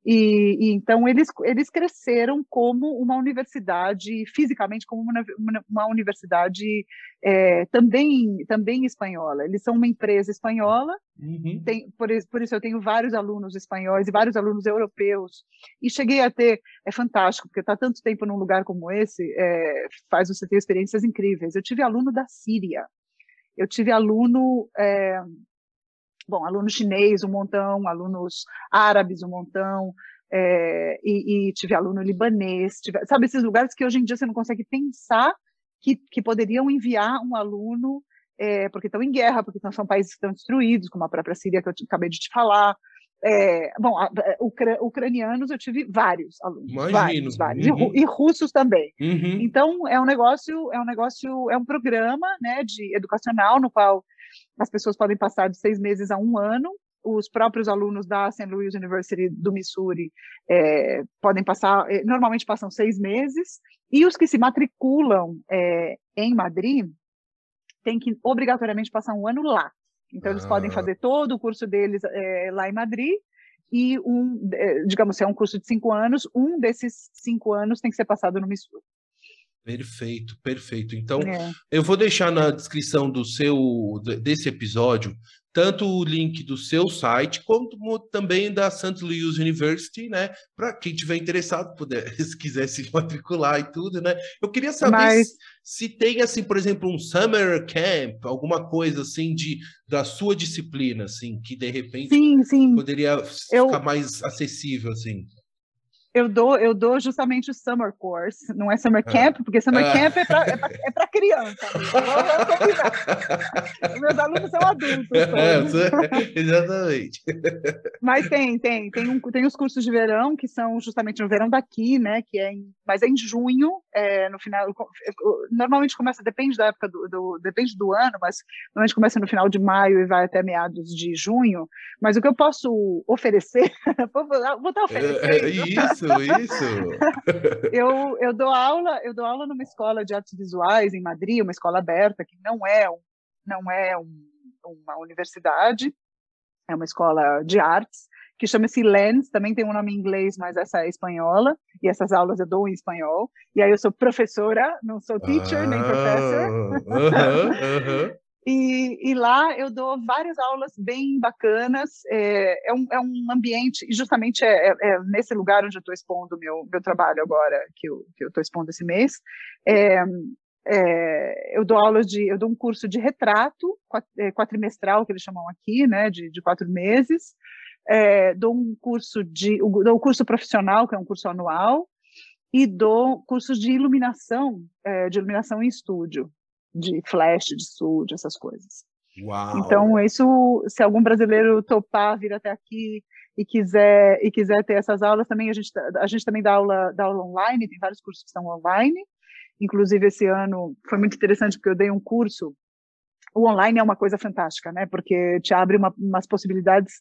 e, e, então eles, eles cresceram como uma universidade, fisicamente como uma, uma universidade é, também, também espanhola. Eles são uma empresa espanhola, uhum. tem, por, por, isso eu tenho vários alunos espanhóis e vários alunos europeus. E cheguei a ter, é fantástico, porque estar tá tanto tempo num lugar como esse é, faz você ter experiências incríveis. Eu tive aluno da Síria, eu tive aluno é, bom, aluno chinês, um montão, alunos árabes, um montão, é, e, e, tive aluno libanês, tive, sabe, esses lugares que hoje em dia você não consegue pensar que, que poderiam enviar um aluno, é, porque estão em guerra, porque são países que estão destruídos, como a própria Síria, que eu acabei de te falar. É, bom, a, ucra, ucranianos eu tive vários alunos, Imagino. vários, vários uhum. e, e, russos também. Uhum. Então é um negócio, é um negócio, é um programa, né, de educacional no qual as pessoas podem passar de seis meses a um ano. Os próprios alunos da St. Louis University do Missouri é, podem passar, é, normalmente passam seis meses, e os que se matriculam é, em Madrid têm que obrigatoriamente passar um ano lá. Então, eles ah. podem fazer todo o curso deles é, lá em Madrid, e um, é, digamos, se é um curso de cinco anos, um desses cinco anos tem que ser passado no Missouri. Perfeito, perfeito. Então, é. eu vou deixar na descrição do seu desse episódio tanto o link do seu site como também da St. Louis University, né? Para quem tiver interessado, puder, se quiser se matricular e tudo, né? Eu queria saber Mas... se, se, tem assim, por exemplo, um summer camp, alguma coisa assim de da sua disciplina, assim, que de repente sim, sim. poderia eu... ficar mais acessível, assim eu dou, eu dou justamente o summer course, não é summer ah. camp, porque summer ah. camp é para é é pra criança. Meus alunos são adultos. É, exatamente. Mas tem, tem, tem, um, tem os cursos de verão, que são justamente no verão daqui, né? Que é em, mas em junho, é, no final. Normalmente começa, depende da época do, do, depende do ano, mas normalmente começa no final de maio e vai até meados de junho. Mas o que eu posso oferecer, vou, estar oferecendo. É, é isso, isso. eu, eu dou aula, eu dou aula numa escola de artes visuais em Madrid, uma escola aberta que não é um, não é um, uma universidade, é uma escola de artes que chama-se Lens, também tem um nome em inglês, mas essa é espanhola, e essas aulas eu dou em espanhol. E aí eu sou professora, não sou teacher ah, nem professor. Uh -huh, uh -huh. E, e, lá eu dou várias aulas bem bacanas. É, é, um, é um, ambiente, e justamente é, é, é, nesse lugar onde eu estou expondo o meu, meu trabalho agora, que eu estou expondo esse mês. É, é, eu dou aulas de, eu dou um curso de retrato é, quatrimestral, que eles chamam aqui, né, de, de quatro meses. Dou um curso de, dou um curso profissional, que é um curso anual, e dou cursos de iluminação, de iluminação em estúdio de flash, de estúdio, essas coisas. Uau. Então, isso, se algum brasileiro topar vir até aqui e quiser e quiser ter essas aulas, também a gente a gente também dá aula, dá aula online, tem vários cursos que são online. Inclusive esse ano foi muito interessante porque eu dei um curso. O online é uma coisa fantástica, né? Porque te abre uma, umas possibilidades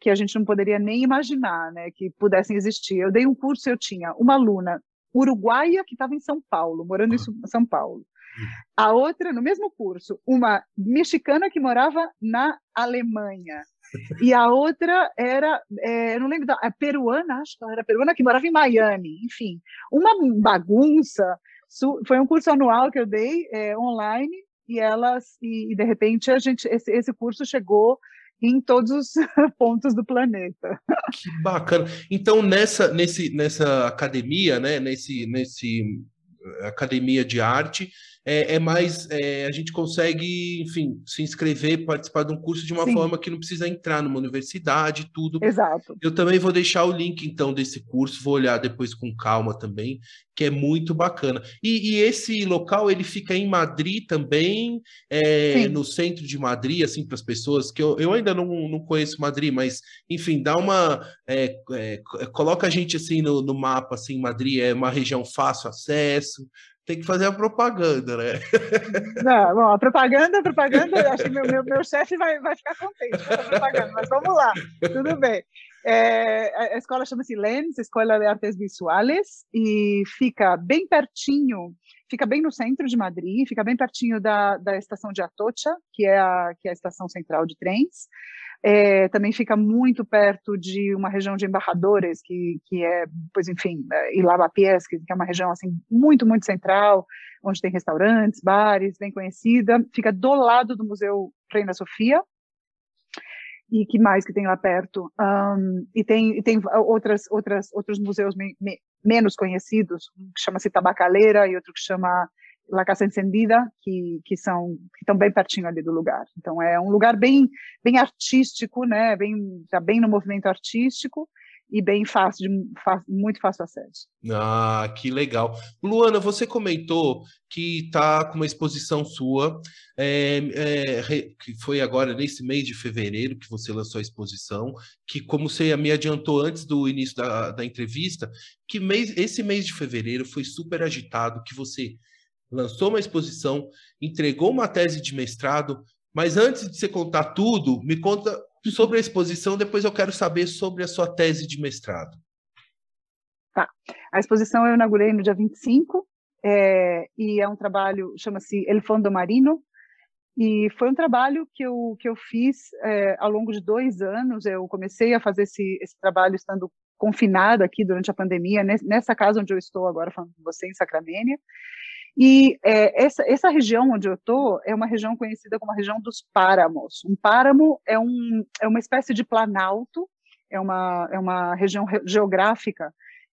que a gente não poderia nem imaginar, né? Que pudessem existir. Eu dei um curso, eu tinha uma aluna uruguaia que estava em São Paulo, morando em São Paulo. A outra, no mesmo curso, uma mexicana que morava na Alemanha. E a outra era, é, não lembro, a peruana, acho que era peruana, que morava em Miami. Enfim, uma bagunça. Foi um curso anual que eu dei é, online e elas, e, e, de repente a gente, esse, esse curso chegou em todos os pontos do planeta. Que bacana. Então nessa, nesse, nessa academia, né, nesse, nesse academia de arte, é, é mais é, a gente consegue, enfim, se inscrever, participar de um curso de uma Sim. forma que não precisa entrar numa universidade, tudo. Exato. Eu também vou deixar o link então desse curso, vou olhar depois com calma também, que é muito bacana. E, e esse local ele fica em Madrid também, é, no centro de Madrid, assim para as pessoas que eu, eu ainda não, não conheço Madrid, mas enfim, dá uma é, é, coloca a gente assim no, no mapa, assim Madrid é uma região fácil acesso tem que fazer a propaganda, né? Não, bom, a propaganda, a propaganda, acho que meu, meu, meu chefe vai, vai ficar contente com a propaganda, mas vamos lá, tudo bem. É, a escola chama-se Lens, Escola de Artes Visuales, e fica bem pertinho, fica bem no centro de Madrid, fica bem pertinho da, da estação de Atocha, que é a, que é a estação central de trens. É, também fica muito perto de uma região de embarradores, que, que é, pois enfim, é, e Lavapiés, que, que é uma região assim muito, muito central, onde tem restaurantes, bares, bem conhecida. Fica do lado do Museu Reina Sofia, e que mais que tem lá perto? Um, e tem, e tem outras, outras, outros museus me, me, menos conhecidos, um que chama-se Tabacaleira e outro que chama La Casa Encendida, que, que são que estão bem pertinho ali do lugar. Então é um lugar bem bem artístico, né? Bem tá bem no movimento artístico e bem fácil, de, muito fácil acesso. Ah, que legal. Luana, você comentou que está com uma exposição sua, é, é, que foi agora nesse mês de fevereiro que você lançou a exposição, que como você me adiantou antes do início da, da entrevista, que mês, esse mês de fevereiro foi super agitado, que você lançou uma exposição, entregou uma tese de mestrado, mas antes de você contar tudo, me conta sobre a exposição, depois eu quero saber sobre a sua tese de mestrado. Tá. A exposição eu inaugurei no dia 25, é, e é um trabalho, chama-se El Fondo Marino, e foi um trabalho que eu, que eu fiz é, ao longo de dois anos. Eu comecei a fazer esse, esse trabalho estando confinada aqui durante a pandemia, nessa casa onde eu estou agora falando com você, em Sacramento. E é, essa, essa região onde eu estou é uma região conhecida como a região dos páramos. Um páramo é, um, é uma espécie de planalto, é uma, é uma região geográfica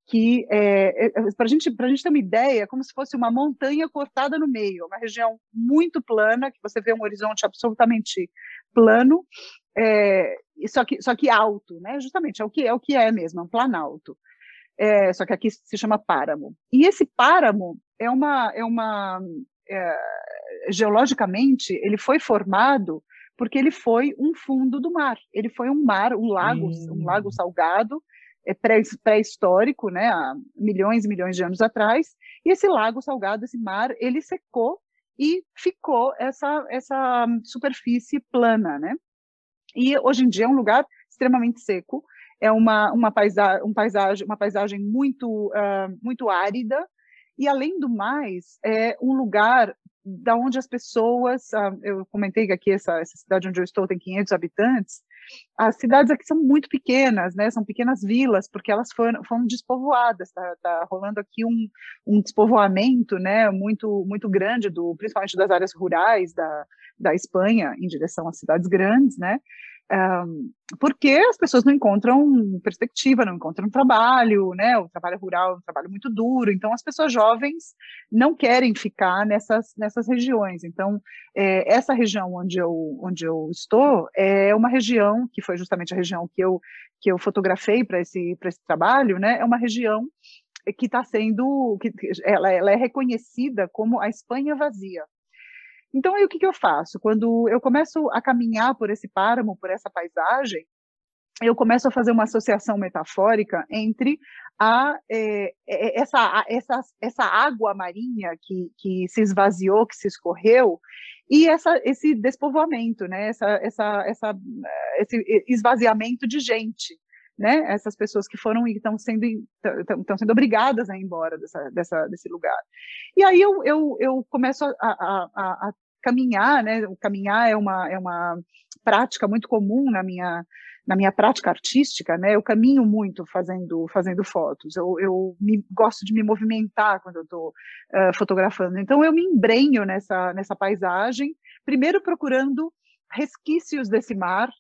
que, é, é, é para gente, a gente ter uma ideia, é como se fosse uma montanha cortada no meio, uma região muito plana, que você vê um horizonte absolutamente plano, é, só, que, só que alto, né? justamente, é o que é, o que é mesmo, é um planalto. É, só que aqui se chama páramo. E esse páramo é uma, é uma é, geologicamente, ele foi formado porque ele foi um fundo do mar. Ele foi um mar, um lago, hum. um lago salgado, é pré-histórico, né, há milhões e milhões de anos atrás. E esse lago salgado, esse mar, ele secou e ficou essa essa superfície plana, né? E hoje em dia é um lugar extremamente seco, é uma uma paisagem, um paisagem uma paisagem muito uh, muito árida, e, além do mais, é um lugar da onde as pessoas, ah, eu comentei que aqui essa, essa cidade onde eu estou tem 500 habitantes, as cidades aqui são muito pequenas, né? São pequenas vilas, porque elas foram, foram despovoadas. Está tá rolando aqui um, um despovoamento, né? Muito muito grande do, principalmente das áreas rurais da, da Espanha em direção às cidades grandes, né? Porque as pessoas não encontram perspectiva, não encontram trabalho, né? O trabalho rural é um trabalho muito duro, então as pessoas jovens não querem ficar nessas, nessas regiões. Então, é, essa região onde eu, onde eu estou é uma região que foi justamente a região que eu, que eu fotografei para esse, esse trabalho, né? É uma região que está sendo, que ela, ela é reconhecida como a Espanha vazia. Então, aí o que, que eu faço? Quando eu começo a caminhar por esse páramo, por essa paisagem, eu começo a fazer uma associação metafórica entre a, é, essa, essa, essa água marinha que, que se esvaziou, que se escorreu, e essa, esse despovoamento, né? essa, essa, essa, esse esvaziamento de gente. Né? Essas pessoas que foram e estão sendo, estão sendo obrigadas a ir embora dessa, dessa, desse lugar. E aí eu, eu, eu começo a, a, a, a caminhar, né? O caminhar é uma, é uma prática muito comum na minha, na minha prática artística, né? Eu caminho muito fazendo, fazendo fotos. Eu, eu me, gosto de me movimentar quando eu estou uh, fotografando. Então, eu me embrenho nessa, nessa paisagem, primeiro procurando resquícios desse mar,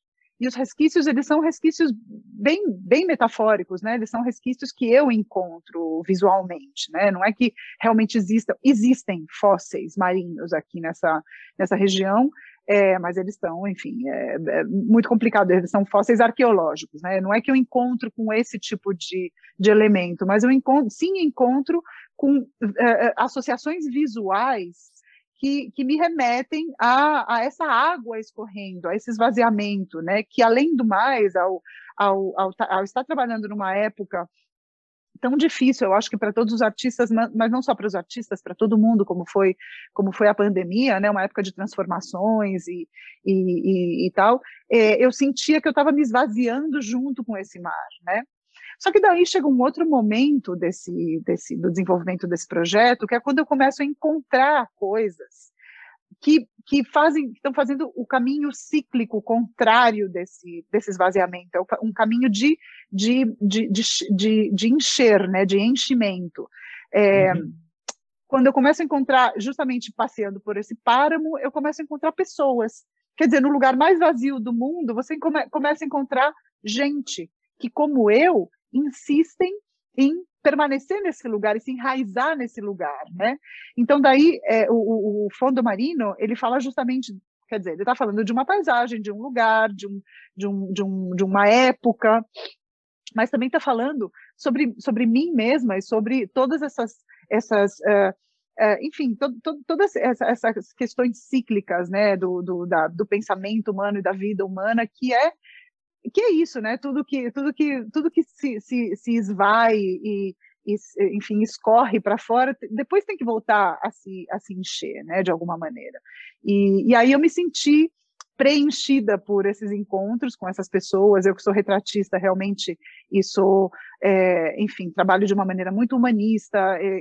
e os resquícios, eles são resquícios bem, bem metafóricos, né? Eles são resquícios que eu encontro visualmente, né? Não é que realmente existam, existem fósseis marinhos aqui nessa, nessa região, é, mas eles estão, enfim, é, é, muito complicado, eles são fósseis arqueológicos, né? Não é que eu encontro com esse tipo de, de elemento, mas eu encontro, sim encontro com é, é associações visuais que, que me remetem a, a, essa água escorrendo, a esse esvaziamento, né? Que além do mais, ao, ao, ao, ao estar trabalhando numa época tão difícil, eu acho que para todos os artistas, mas não só para os artistas, para todo mundo, como foi como foi a pandemia, né, uma época de transformações e, e, e, e tal, é, eu sentia que eu estava me esvaziando junto com esse mar, né? Só que daí chega um outro momento desse, desse, do desenvolvimento desse projeto, que é quando eu começo a encontrar coisas que, que fazem, estão fazendo o caminho cíclico contrário desse, desse esvaziamento, é um caminho de, de, de, de, de, de encher, né, de enchimento. É, uhum. Quando eu começo a encontrar, justamente passeando por esse páramo, eu começo a encontrar pessoas. Quer dizer, no lugar mais vazio do mundo, você come, começa a encontrar gente que, como eu, insistem em permanecer nesse lugar e se enraizar nesse lugar, né? Então daí é, o, o, fundo marino ele fala justamente, quer dizer, ele está falando de uma paisagem, de um lugar, de um, de um, de, um, de uma época, mas também está falando sobre sobre mim mesma e sobre todas essas essas uh, uh, enfim, to, to, todas essas questões cíclicas, né, do, do, da, do pensamento humano e da vida humana, que é que é isso, né? Tudo que tudo que tudo que se, se, se esvai e, e enfim escorre para fora, depois tem que voltar a se a se encher, né? De alguma maneira. E, e aí eu me senti preenchida por esses encontros com essas pessoas. Eu que sou retratista, realmente, e sou, é, enfim, trabalho de uma maneira muito humanista, é,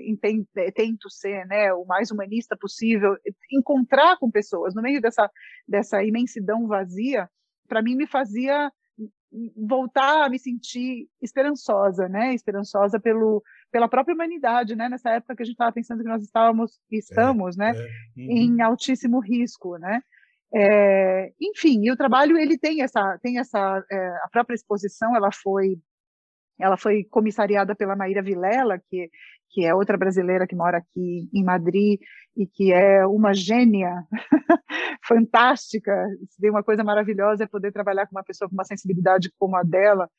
é, tento ser né, o mais humanista possível. Encontrar com pessoas no meio dessa, dessa imensidão vazia, para mim, me fazia voltar a me sentir esperançosa, né? Esperançosa pelo, pela própria humanidade, né? Nessa época que a gente estava pensando que nós estávamos, estamos, é, né? É, uhum. Em altíssimo risco, né? É, enfim, e o trabalho ele tem essa, tem essa, é, a própria exposição, ela foi, ela foi comissariada pela Maíra Vilela, que que é outra brasileira que mora aqui em Madrid e que é uma gênia fantástica. Uma coisa maravilhosa é poder trabalhar com uma pessoa com uma sensibilidade como a dela.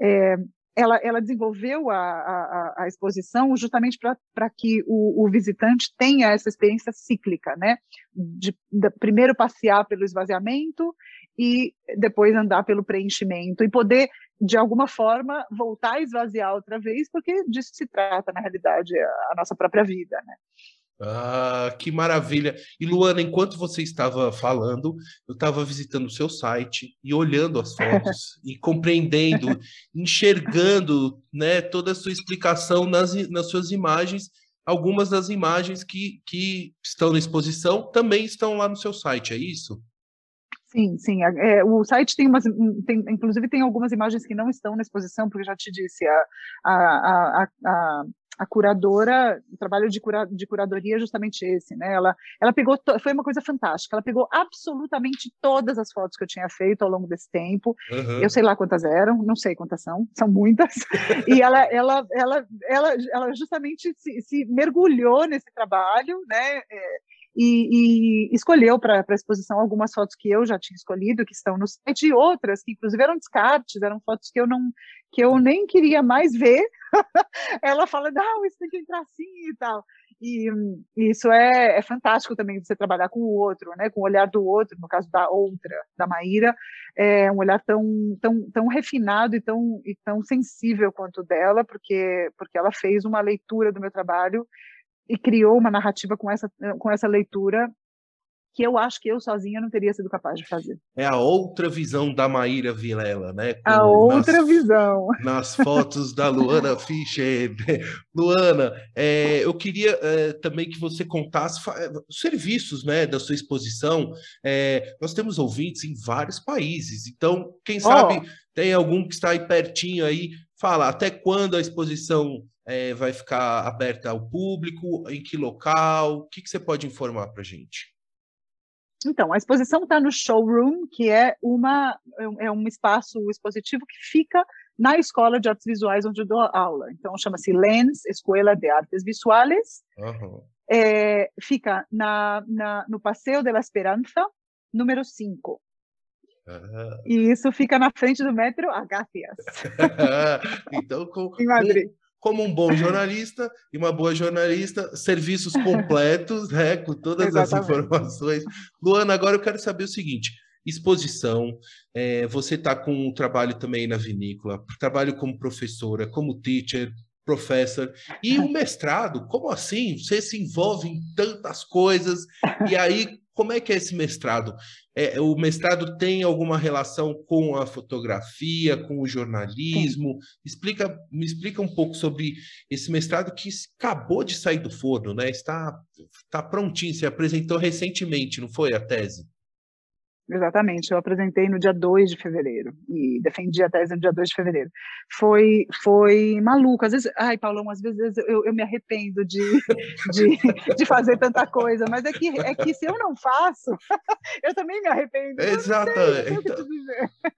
É, ela, ela, desenvolveu a, a, a, exposição justamente para que o, o, visitante tenha essa experiência cíclica, né? De, de, primeiro passear pelo esvaziamento e depois andar pelo preenchimento e poder de alguma forma, voltar a esvaziar outra vez, porque disso se trata, na realidade, a nossa própria vida, né? Ah, que maravilha! E Luana, enquanto você estava falando, eu estava visitando o seu site e olhando as fotos e compreendendo, enxergando, né, toda a sua explicação nas, nas suas imagens. Algumas das imagens que, que estão na exposição também estão lá no seu site, é isso? Sim, sim. É, o site tem umas, tem, inclusive tem algumas imagens que não estão na exposição, porque já te disse, a, a, a, a, a curadora, o trabalho de, cura, de curadoria é justamente esse, né? Ela, ela pegou, foi uma coisa fantástica, ela pegou absolutamente todas as fotos que eu tinha feito ao longo desse tempo, uhum. eu sei lá quantas eram, não sei quantas são, são muitas, e ela, ela, ela, ela, ela justamente se, se mergulhou nesse trabalho, né? É, e, e escolheu para a exposição algumas fotos que eu já tinha escolhido, que estão no site, e outras que inclusive eram descartes, eram fotos que eu não que eu nem queria mais ver. Ela fala, não, isso tem que entrar assim e tal. E, isso é, é, fantástico também, você trabalhar com o outro, né, com o olhar do outro, no caso da outra, da Maíra, é um olhar tão, tão, tão refinado e tão, e tão sensível quanto o dela, porque, porque ela fez uma leitura do meu trabalho e criou uma narrativa com essa, com essa leitura que eu acho que eu sozinha não teria sido capaz de fazer. É a outra visão da Maíra Vilela, né? Com, a outra nas, visão. Nas fotos da Luana Fischer. Luana, é, eu queria é, também que você contasse é, os serviços né, da sua exposição. É, nós temos ouvintes em vários países, então, quem sabe oh. tem algum que está aí pertinho aí, fala até quando a exposição é, vai ficar aberta ao público? Em que local? O que, que você pode informar para a gente? Então, a exposição está no showroom, que é, uma, é um espaço expositivo que fica na Escola de Artes Visuais onde eu dou aula. Então, chama-se Lens, Escola de Artes Visuais. Uhum. É, fica na, na, no Passeio de la Esperança, número 5. Ah. E isso fica na frente do metro Agácias. então, com, em Madrid como um bom jornalista e uma boa jornalista, serviços completos, né, com todas Exatamente. as informações. Luana, agora eu quero saber o seguinte: exposição, é, você está com um trabalho também na vinícola, trabalho como professora, como teacher, professor, e o mestrado, como assim? Você se envolve em tantas coisas, e aí como é que é esse mestrado? É, o mestrado tem alguma relação com a fotografia, com o jornalismo? Explica, me explica um pouco sobre esse mestrado que acabou de sair do forno, né? Está, está prontinho, você apresentou recentemente, não foi a tese? Exatamente, eu apresentei no dia 2 de fevereiro e defendi a tese no dia 2 de fevereiro. Foi, foi maluco, às vezes, ai, Paulão, às vezes eu, eu me arrependo de, de, de, fazer tanta coisa, mas é que, é que se eu não faço, eu também me arrependo. Exatamente. Então,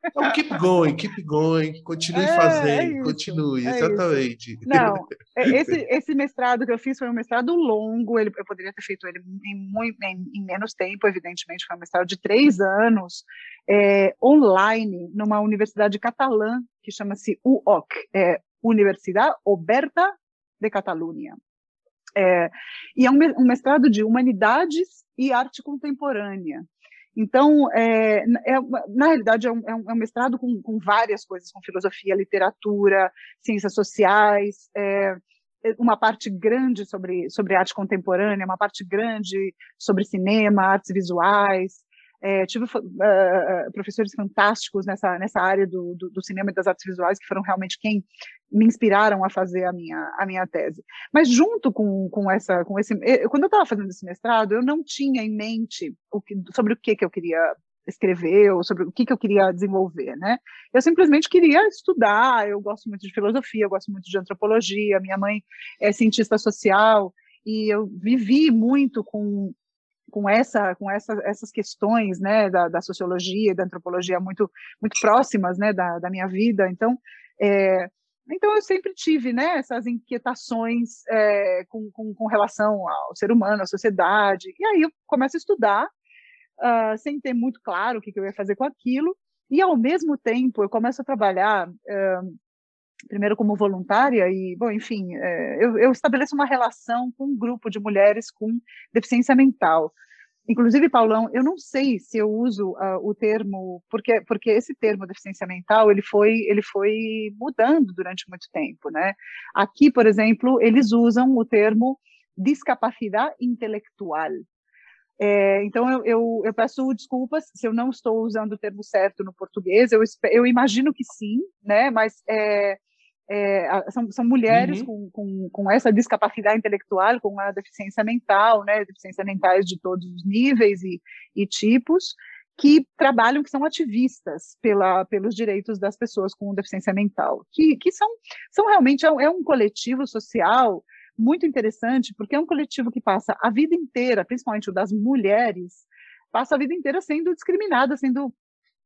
então, keep going, keep going, continue é, fazendo, é continue, é exatamente. Isso. Não, é, esse, esse mestrado que eu fiz foi um mestrado longo, ele, eu poderia ter feito ele em, muito, em, em menos tempo, evidentemente, foi um mestrado de três anos, anos é, online numa universidade catalã que chama-se UOC, é, Universidade Oberta de Catalunha. É, e é um, um, mestrado de humanidades e arte contemporânea. Então, é, é, na realidade, é um, é um é mestrado com, com, várias coisas, com filosofia, literatura, ciências sociais, é, uma parte grande sobre, sobre arte contemporânea, uma parte grande sobre cinema, artes visuais, é, tive uh, professores fantásticos nessa, nessa área do, do, do, cinema e das artes visuais, que foram realmente quem me inspiraram a fazer a minha, a minha tese. Mas junto com, com, essa, com esse... Quando eu estava fazendo esse mestrado, eu não tinha em mente o que, sobre o que, que eu queria escrever ou sobre o que, que eu queria desenvolver, né? Eu simplesmente queria estudar, eu gosto muito de filosofia, eu gosto muito de antropologia, minha mãe é cientista social, e eu vivi muito com com essa com essa, essas questões né da, da, sociologia da antropologia muito muito próximas né da, da minha vida. Então é, então eu sempre tive né essas inquietações é, com, com, com, relação ao ser humano à sociedade. E aí eu começo a estudar uh, sem ter muito claro o que, que, eu ia fazer com aquilo. E ao mesmo tempo eu começo a trabalhar uh, primeiro como voluntária e, bom, enfim, é, eu, eu, estabeleço uma relação com um grupo de mulheres com deficiência mental. Inclusive, Paulão, eu não sei se eu uso uh, o termo, porque, porque esse termo deficiência mental, ele foi, ele foi mudando durante muito tempo, né? Aqui, por exemplo, eles usam o termo discapacidade intelectual. É, então, eu, eu, eu, peço desculpas se eu não estou usando o termo certo no português, eu, eu imagino que sim, né? Mas é, é, são, são, mulheres uhum. com, com, com, essa discapacidade intelectual, com a deficiência mental, né, deficiência mentais de todos os níveis e, e tipos, que trabalham, que são ativistas pela, pelos direitos das pessoas com deficiência mental, que, que são, são realmente, é um, é um coletivo social muito interessante, porque é um coletivo que passa a vida inteira, principalmente o das mulheres, passa a vida inteira sendo discriminada, sendo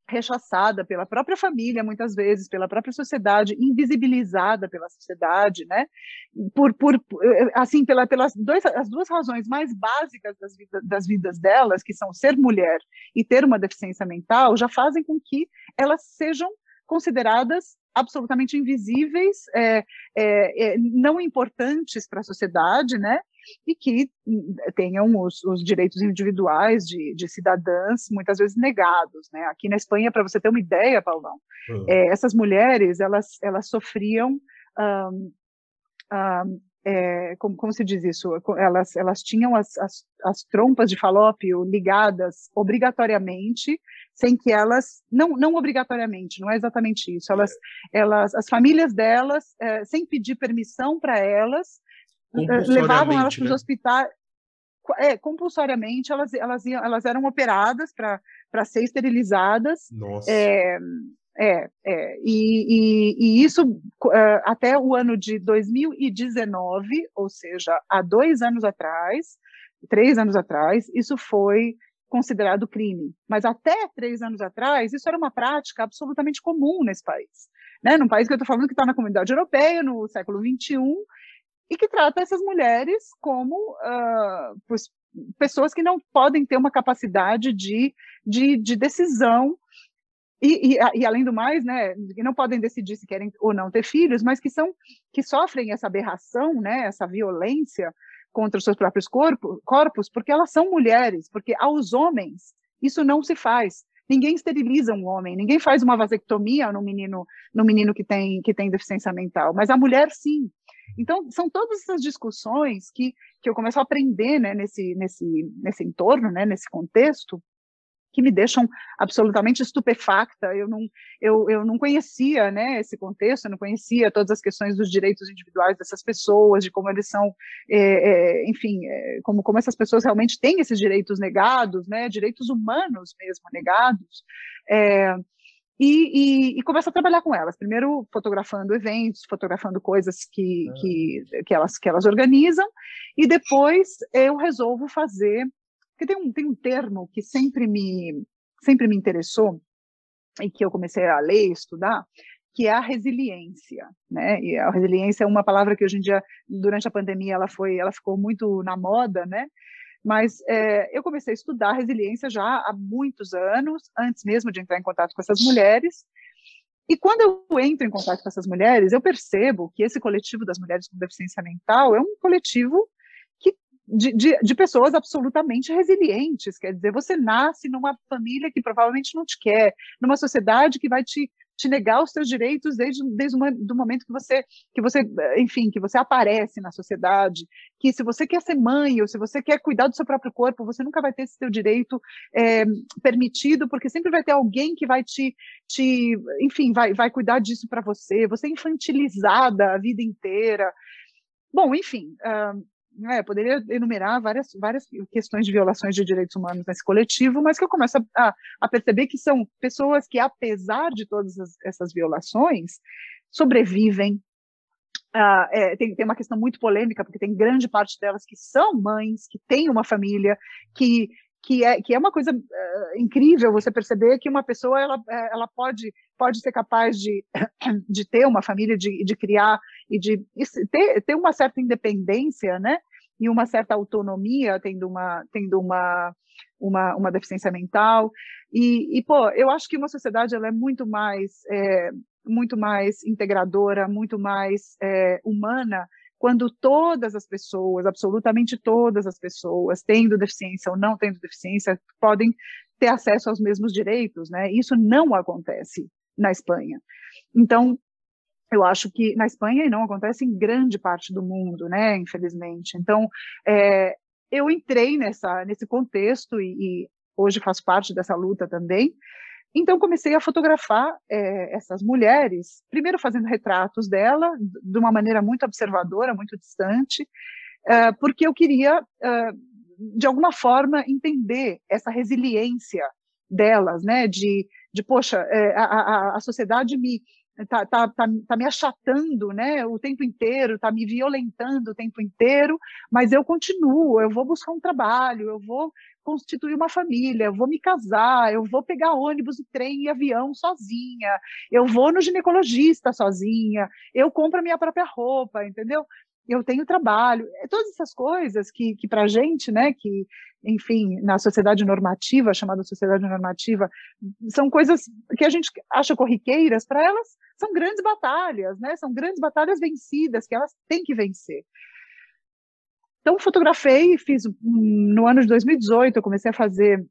rechaçada pela própria família, muitas vezes, pela própria sociedade, invisibilizada pela sociedade, né? Por, por assim, pela, pelas dois, as duas razões mais básicas das, vida, das vidas delas, que são ser mulher e ter uma deficiência mental, já fazem com que elas sejam consideradas absolutamente invisíveis, é, é, é, não importantes para a sociedade, né? e que tenham os, os direitos individuais de, de, cidadãs muitas vezes negados, né? Aqui na Espanha, para você ter uma ideia, Paulão, uhum. é, essas mulheres elas elas sofriam um, um, é, como, como, se diz isso? Elas, elas tinham as, as, as, trompas de falópio ligadas obrigatoriamente, sem que elas, não, não obrigatoriamente, não é exatamente isso. Elas, é. elas, as famílias delas, é, sem pedir permissão para elas, levavam elas para os né? hospitais. É, compulsoriamente elas, elas, iam, elas eram operadas para ser esterilizadas. Nossa. É, é, é e, e, e, isso uh, até o ano de 2019, ou seja, há dois anos atrás, três anos atrás, isso foi considerado crime. Mas até três anos atrás, isso era uma prática absolutamente comum nesse país. Né? Num país que eu estou falando que está na comunidade europeia, no século XXI, e que trata essas mulheres como uh, pessoas que não podem ter uma capacidade de, de, de decisão e, e, e, além do mais, né, que não podem decidir se querem ou não ter filhos, mas que são que sofrem essa aberração, né, essa violência contra os seus próprios corpo, corpos, porque elas são mulheres, porque aos homens isso não se faz. Ninguém esteriliza um homem, ninguém faz uma vasectomia no menino, no menino que tem que tem deficiência mental, mas a mulher sim. Então são todas essas discussões que que eu começo a aprender, né, nesse nesse nesse entorno, né, nesse contexto que me deixam absolutamente estupefacta. Eu não, eu, eu não conhecia né, esse contexto, eu não conhecia todas as questões dos direitos individuais dessas pessoas, de como eles são, é, é, enfim, é, como, como essas pessoas realmente têm esses direitos negados, né, direitos humanos mesmo negados. É, e, e, e a trabalhar com elas. Primeiro fotografando eventos, fotografando coisas que, que, que, elas, que elas organizam, e depois eu resolvo fazer porque tem um, tem um termo que sempre me, sempre me interessou e que eu comecei a ler e estudar, que é a resiliência, né? E a resiliência é uma palavra que hoje em dia, durante a pandemia, ela foi, ela ficou muito na moda, né? Mas é, eu comecei a estudar resiliência já há muitos anos, antes mesmo de entrar em contato com essas mulheres. E quando eu entro em contato com essas mulheres, eu percebo que esse coletivo das mulheres com deficiência mental é um coletivo de, de, de, pessoas absolutamente resilientes. Quer dizer, você nasce numa família que provavelmente não te quer, numa sociedade que vai te, te negar os seus direitos desde, desde o do momento que você, que você, enfim, que você aparece na sociedade, que se você quer ser mãe ou se você quer cuidar do seu próprio corpo, você nunca vai ter esse seu direito é, permitido, porque sempre vai ter alguém que vai te, te enfim, vai, vai cuidar disso para você. Você é infantilizada a vida inteira. Bom, enfim, uh, é, poderia enumerar várias, várias questões de violações de direitos humanos nesse coletivo, mas que eu começo a, a perceber que são pessoas que, apesar de todas as, essas violações, sobrevivem. Ah, é, tem, tem uma questão muito polêmica, porque tem grande parte delas que são mães, que têm uma família, que que é, que é uma coisa uh, incrível você perceber que uma pessoa ela, eh, ela pode, pode ser capaz de, de ter uma família, de, de criar e de ter, ter uma certa independência, né? E uma certa autonomia, tendo uma, tendo uma, uma, uma deficiência mental. E, e, pô, eu acho que uma sociedade ela é muito mais, é, muito mais integradora, muito mais é, humana quando todas as pessoas, absolutamente todas as pessoas, tendo deficiência ou não tendo deficiência, podem ter acesso aos mesmos direitos, né? Isso não acontece na Espanha. Então, eu acho que na Espanha e não acontece em grande parte do mundo, né? Infelizmente. Então, é, eu entrei nessa nesse contexto e, e hoje faço parte dessa luta também. Então comecei a fotografar é, essas mulheres, primeiro fazendo retratos dela de uma maneira muito observadora, muito distante, é, porque eu queria é, de alguma forma entender essa resiliência delas, né? De, de poxa, a, a, a sociedade me tá, tá, tá, tá me achatando, né? O tempo inteiro, tá me violentando o tempo inteiro, mas eu continuo, eu vou buscar um trabalho, eu vou constituir uma família, eu vou me casar, eu vou pegar ônibus, trem e avião sozinha, eu vou no ginecologista sozinha, eu compro a minha própria roupa, entendeu? Eu tenho trabalho, é todas essas coisas que, que para a gente, né, que, enfim, na sociedade normativa, chamada sociedade normativa, são coisas que a gente acha corriqueiras, para elas são grandes batalhas, né, são grandes batalhas vencidas, que elas têm que vencer. Então, fotografei, fiz no ano de 2018, eu comecei a fazer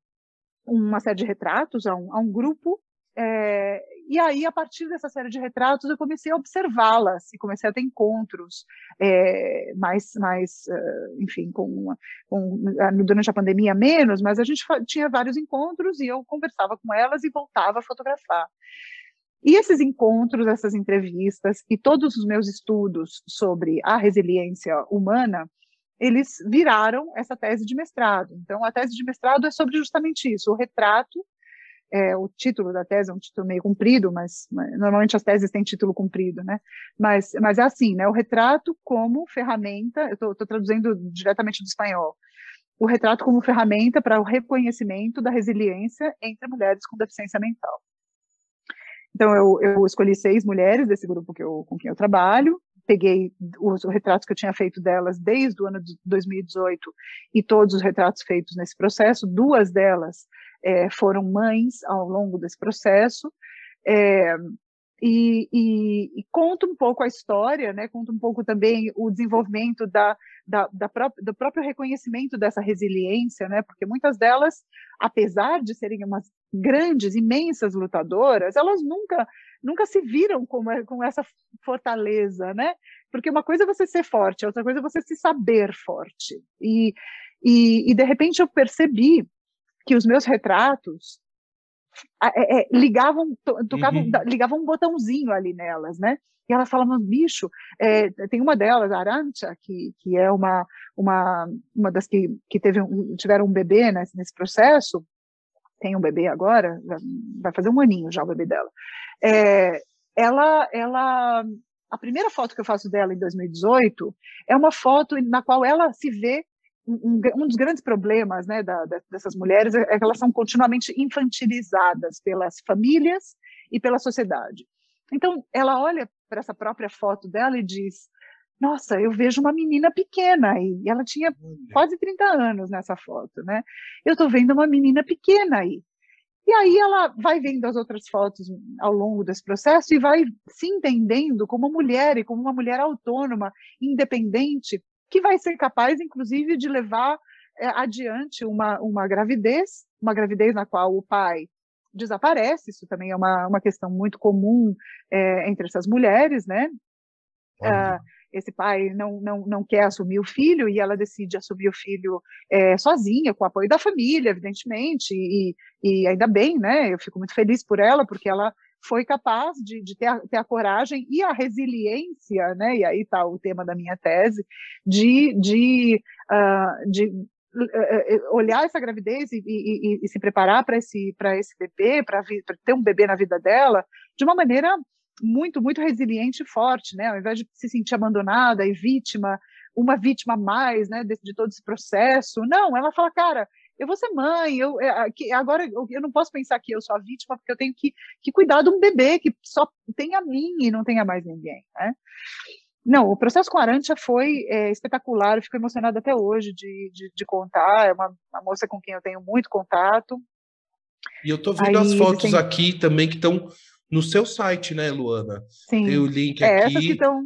uma série de retratos a um, a um grupo, é, e aí, a partir dessa série de retratos, eu comecei a observá-las e comecei a ter encontros é, mais, mais uh, enfim, com, com, durante a pandemia menos, mas a gente tinha vários encontros e eu conversava com elas e voltava a fotografar. E esses encontros, essas entrevistas e todos os meus estudos sobre a resiliência humana, eles viraram essa tese de mestrado. Então, a tese de mestrado é sobre justamente isso, o retrato, é, o título da tese é um título meio comprido, mas, mas normalmente as teses têm título comprido, né? Mas, mas é assim, né? O retrato como ferramenta, eu estou traduzindo diretamente do espanhol, o retrato como ferramenta para o reconhecimento da resiliência entre mulheres com deficiência mental. Então, eu, eu escolhi seis mulheres desse grupo que eu, com quem eu trabalho, peguei os, os, retratos que eu tinha feito delas desde o ano de 2018 e todos os retratos feitos nesse processo. Duas delas é, foram mães ao longo desse processo. É, e, e, e, conta um pouco a história, né? conta um pouco também o desenvolvimento da, da, da do próprio reconhecimento dessa resiliência, né? porque muitas delas, apesar de serem umas grandes, imensas lutadoras, elas nunca nunca se viram com, com essa fortaleza, né? Porque uma coisa é você ser forte, outra coisa é você se saber forte. E, e, e de repente eu percebi que os meus retratos é, é, ligavam, tocavam, uhum. ligavam um botãozinho ali nelas, né? E elas falavam, bicho, é, tem uma delas, a Arancha, que, que é uma, uma, uma das que, que teve um, tiveram um bebê nesse, nesse processo, tem um bebê agora, vai fazer um aninho já o bebê dela. É, ela, ela, a primeira foto que eu faço dela em 2018 é uma foto na qual ela se vê um, um, dos grandes problemas né, da, dessas mulheres é, é que elas são continuamente infantilizadas pelas famílias e pela sociedade. Então, ela olha para essa própria foto dela e diz: Nossa, eu vejo uma menina pequena aí. E ela tinha quase 30 anos nessa foto, né? Eu estou vendo uma menina pequena aí. E aí ela vai vendo as outras fotos ao longo desse processo e vai se entendendo como mulher e como uma mulher autônoma, independente, que vai ser capaz, inclusive, de levar é, adiante uma, uma gravidez, uma gravidez na qual o pai desaparece, isso também é uma, uma questão muito comum é, entre essas mulheres, né? Ah, esse pai não, não, não quer assumir o filho e ela decide assumir o filho é, sozinha, com o apoio da família, evidentemente, e, e ainda bem, né? Eu fico muito feliz por ela, porque ela foi capaz de, de ter, a, ter, a, coragem e a resiliência, né? E aí está o tema da minha tese, de, de, uh, de uh, olhar essa gravidez e, e, e se preparar para esse, esse bebê, para ter um bebê na vida dela, de uma maneira muito, muito resiliente e forte, né? Ao invés de se sentir abandonada e vítima, uma vítima a mais, né, de, de todo esse processo. Não, ela fala, cara, eu vou ser mãe, eu, é, agora eu, não posso pensar que eu sou a vítima, porque eu tenho que, que cuidar de um bebê que só tem a mim e não tenha mais ninguém, né? Não, o processo com a Arantia foi é, espetacular, eu fico emocionada até hoje de, de, de contar, é uma, uma, moça com quem eu tenho muito contato. E eu tô vendo Aí, as fotos tem... aqui também que estão no seu site, né, Luana? Sim. Tem o link é, aqui. Essas que estão...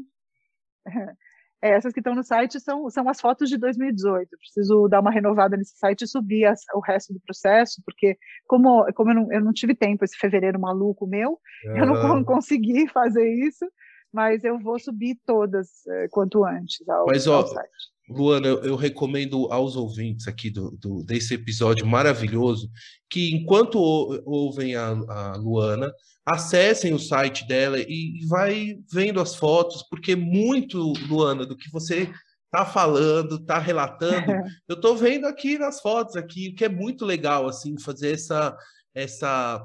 É, essas que estão no site são, são as fotos de 2018. Eu preciso dar uma renovada nesse site e subir as, o resto do processo, porque como, como eu, não, eu não tive tempo esse fevereiro maluco meu, eu não consegui fazer isso, mas eu vou subir todas é, quanto antes ao, mas, ó, ao site. Luana, eu, eu, recomendo aos ouvintes aqui do, do, desse episódio maravilhoso que, enquanto ouvem a, a Luana, acessem o site dela e, e vai vendo as fotos, porque muito, Luana, do que você tá falando, tá relatando, eu tô vendo aqui nas fotos aqui, o que é muito legal assim fazer essa essa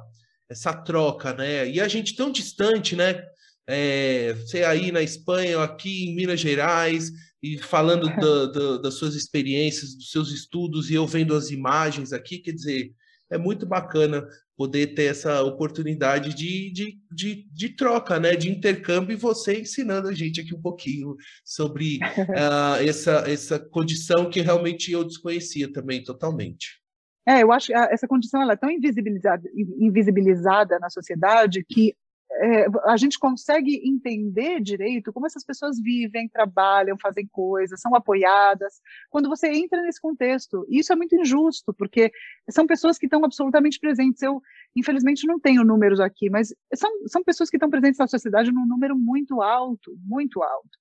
essa troca, né? E a gente tão distante, né? É, você aí na Espanha, aqui em Minas Gerais, e falando do, do, das suas experiências, dos seus estudos, e eu vendo as imagens aqui, quer dizer, é muito bacana poder ter essa oportunidade de, de, de, de, troca, né, de intercâmbio e você ensinando a gente aqui um pouquinho sobre uh, essa, essa condição que realmente eu desconhecia também totalmente. É, eu acho que essa condição ela é tão invisibilizada, invisibilizada na sociedade que é, a gente consegue entender direito como essas pessoas vivem, trabalham, fazem coisas, são apoiadas, quando você entra nesse contexto. Isso é muito injusto, porque são pessoas que estão absolutamente presentes. Eu, infelizmente, não tenho números aqui, mas são, são pessoas que estão presentes na sociedade num número muito alto, muito alto.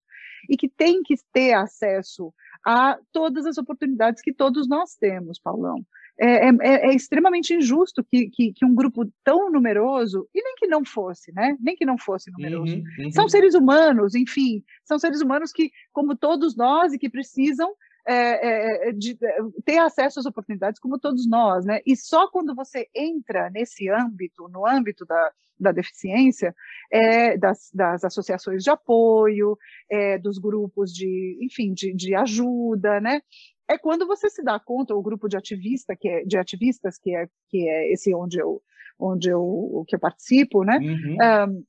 E que têm que ter acesso a todas as oportunidades que todos nós temos, Paulão. É, é, é, é, extremamente injusto que, que, que, um grupo tão numeroso, e nem que não fosse, né? Nem que não fosse numeroso. Uhum, uhum. São seres humanos, enfim, são seres humanos que, como todos nós, e que precisam é, é, é de é, ter acesso às oportunidades como todos nós, né? E só quando você entra nesse âmbito, no âmbito da, da deficiência, é, das, das, associações de apoio, dos grupos de, enfim, de, de, ajuda, né? É quando você se dá conta, o grupo de ativista que é, de ativistas que é que é esse onde eu onde eu que eu participo, né? Uhum. Um,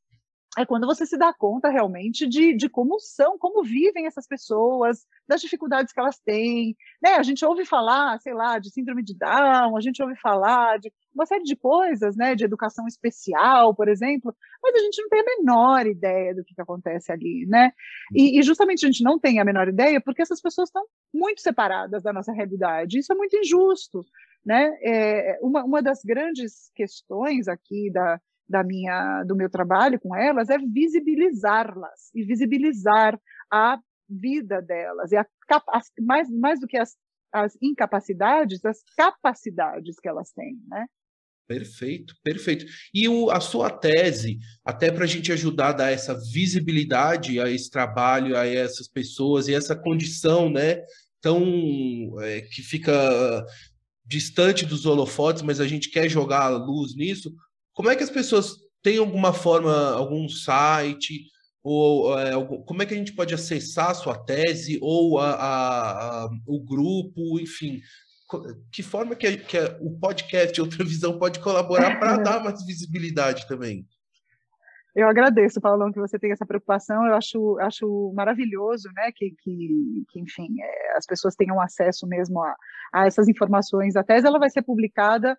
é quando você se dá conta realmente de, de como são, como vivem essas pessoas, das dificuldades que elas têm. Né? A gente ouve falar, sei lá, de síndrome de Down, a gente ouve falar de uma série de coisas, né, de educação especial, por exemplo, mas a gente não tem a menor ideia do que, que acontece ali, né? E, e, justamente a gente não tem a menor ideia porque essas pessoas estão muito separadas da nossa realidade. Isso é muito injusto, né? É, uma, uma das grandes questões aqui da da minha do meu trabalho com elas é visibilizá-las e visibilizar a vida delas e a, as, mais mais do que as, as incapacidades as capacidades que elas têm né Perfeito, perfeito. E o, a sua tese, até para a gente ajudar a dar essa visibilidade a esse trabalho, a essas pessoas e essa condição, né, tão é, que fica distante dos holofotes, mas a gente quer jogar a luz nisso. Como é que as pessoas têm alguma forma, algum site, ou é, como é que a gente pode acessar a sua tese, ou a, a, a, o grupo, enfim, que forma que, que o podcast Outra Visão pode colaborar para dar mais visibilidade também? Eu agradeço, Paulão, que você tenha essa preocupação. Eu acho, acho maravilhoso, né, que, que, que enfim, é, as pessoas tenham acesso mesmo a, a essas informações. A tese ela vai ser publicada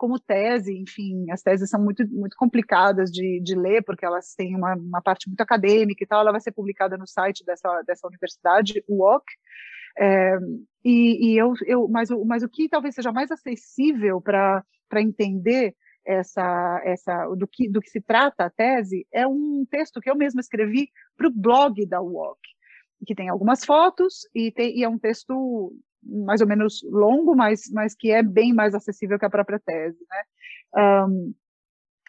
como tese, enfim, as teses são muito, muito complicadas de, de ler, porque elas têm uma, uma parte muito acadêmica e tal, ela vai ser publicada no site dessa, dessa universidade, UOC, é, e, e eu, eu, mas, o, mas o que talvez seja mais acessível para entender essa, essa, do, que, do que se trata a tese é um texto que eu mesma escrevi para o blog da UOC, que tem algumas fotos e, tem, e é um texto mais ou menos longo, mas, mas que é bem mais acessível que a própria tese, né? Um,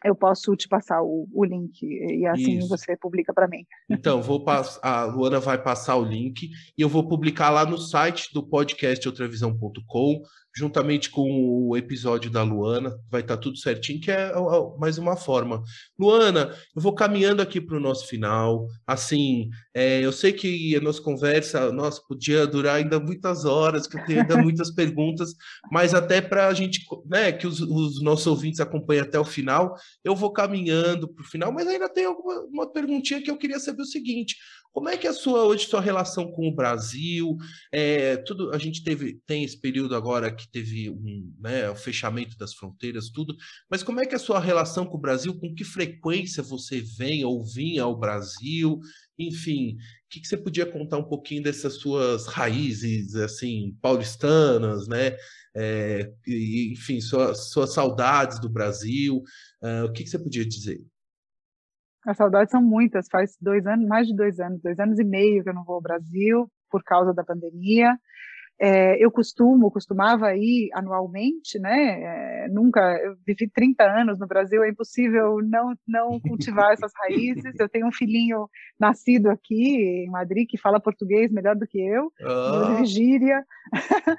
eu posso te passar o, o link e assim Isso. você publica para mim. Então, vou a Luana vai passar o link e eu vou publicar lá no site do podcast outravisão.com juntamente com o episódio da Luana, vai estar tá tudo certinho, que é mais uma forma. Luana, eu vou caminhando aqui para o nosso final. Assim, é, eu sei que a nossa conversa, nossa, podia durar ainda muitas horas, que eu tenho ainda muitas perguntas, mas até para a gente, né, que os, os, nossos ouvintes acompanhem até o final, eu vou caminhando para o final, mas ainda tem alguma uma perguntinha que eu queria saber o seguinte: como é que é a sua hoje sua relação com o Brasil? É, tudo a gente teve tem esse período agora que teve um, né, o fechamento das fronteiras, tudo. Mas como é que é a sua relação com o Brasil? Com que frequência você vem ou vinha ao Brasil? Enfim, o que, que você podia contar um pouquinho dessas suas raízes assim paulistanas, né? É, enfim, suas, suas saudades do Brasil. Uh, o que, que você podia dizer? As saudades são muitas, faz dois anos, mais de dois anos, dois anos e meio que eu não vou ao Brasil por causa da pandemia. É, eu costumo, costumava ir anualmente, né? É, nunca, eu vivi 30 anos no Brasil, é impossível não, não cultivar essas raízes. Eu tenho um filhinho nascido aqui em Madrid que fala português melhor do que eu, ah. Virgília.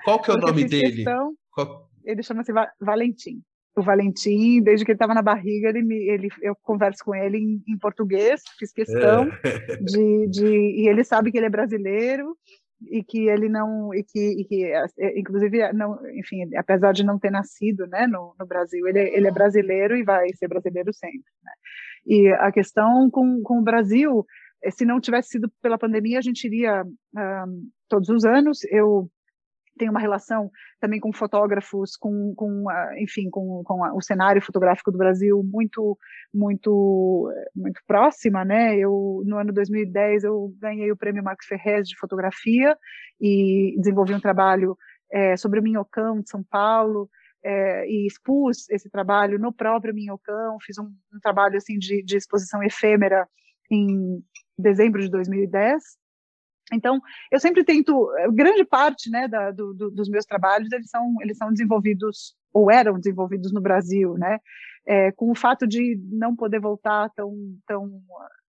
Qual que é o nome dele? Qual... Ele chama-se Valentim o Valentim, desde que ele estava na barriga, ele, me, ele eu converso com ele em, em português, fiz questão é. de, de, e ele sabe que ele é brasileiro e que ele não e que, e que é, inclusive não, enfim, apesar de não ter nascido, né, no, no Brasil, ele, ele é brasileiro e vai ser brasileiro sempre. Né? E a questão com, com o Brasil, é, se não tivesse sido pela pandemia, a gente iria um, ah, todos os anos. Eu tem uma relação também com fotógrafos, com, com enfim, com, com o cenário fotográfico do Brasil muito, muito, muito próxima, né? Eu no ano 2010 eu ganhei o prêmio Marcos Ferrez de fotografia e desenvolvi um trabalho é, sobre o Minhocão de São Paulo. É, e expus esse trabalho no próprio Minhocão, fiz um, um trabalho assim de, de exposição efêmera em dezembro de 2010 então, eu sempre tento, eh, grande parte né, da, do, do, dos meus trabalhos, eles são, eles são desenvolvidos, ou eram desenvolvidos no Brasil, né, é, com o fato de não poder voltar tão, tão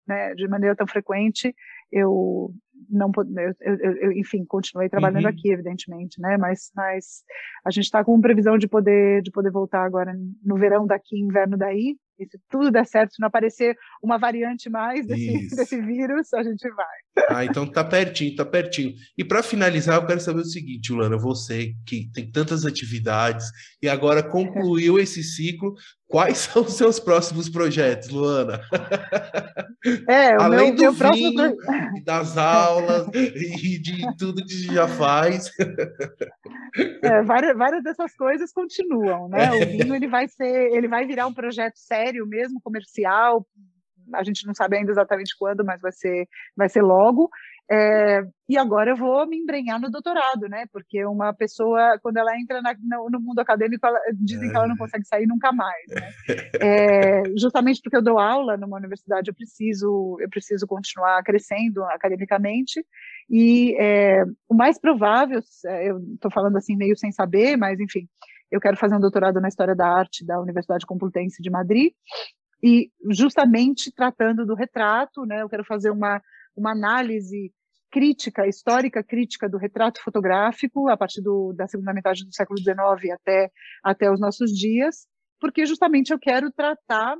né, de maneira tão frequente, eu não eu, eu, eu, enfim continuei trabalhando uhum. aqui evidentemente né mas mas a gente está com previsão de poder de poder voltar agora no verão daqui inverno daí e se tudo der certo, se não aparecer uma variante mais desse, desse vírus, a gente vai. Ah, então tá pertinho, tá pertinho. E para finalizar, eu quero saber o seguinte, Lana, você que tem tantas atividades e agora concluiu esse ciclo, quais são os seus próximos projetos, Luana? É, o Além meu, do meu vinho, próximo... das aulas e de tudo que já faz. É, várias, várias dessas coisas continuam, né? O vinho ele vai ser, ele vai virar um projeto sério mesmo, comercial. A gente não sabe ainda exatamente quando, mas vai ser, vai ser logo. É, e agora eu vou me embrenhar no doutorado, né? Porque uma pessoa, quando ela entra na, no, no, mundo acadêmico, ela, dizem que ela não é. consegue sair nunca mais, né? É, justamente porque eu dou aula numa universidade, eu preciso, eu preciso continuar crescendo academicamente. E é, o mais provável, é, eu estou falando assim meio sem saber, mas enfim, eu quero fazer um doutorado na História da Arte da Universidade Complutense de Madrid, e justamente tratando do retrato, né, eu quero fazer uma, uma análise crítica, histórica crítica do retrato fotográfico, a partir do, da segunda metade do século XIX até, até os nossos dias, porque justamente eu quero tratar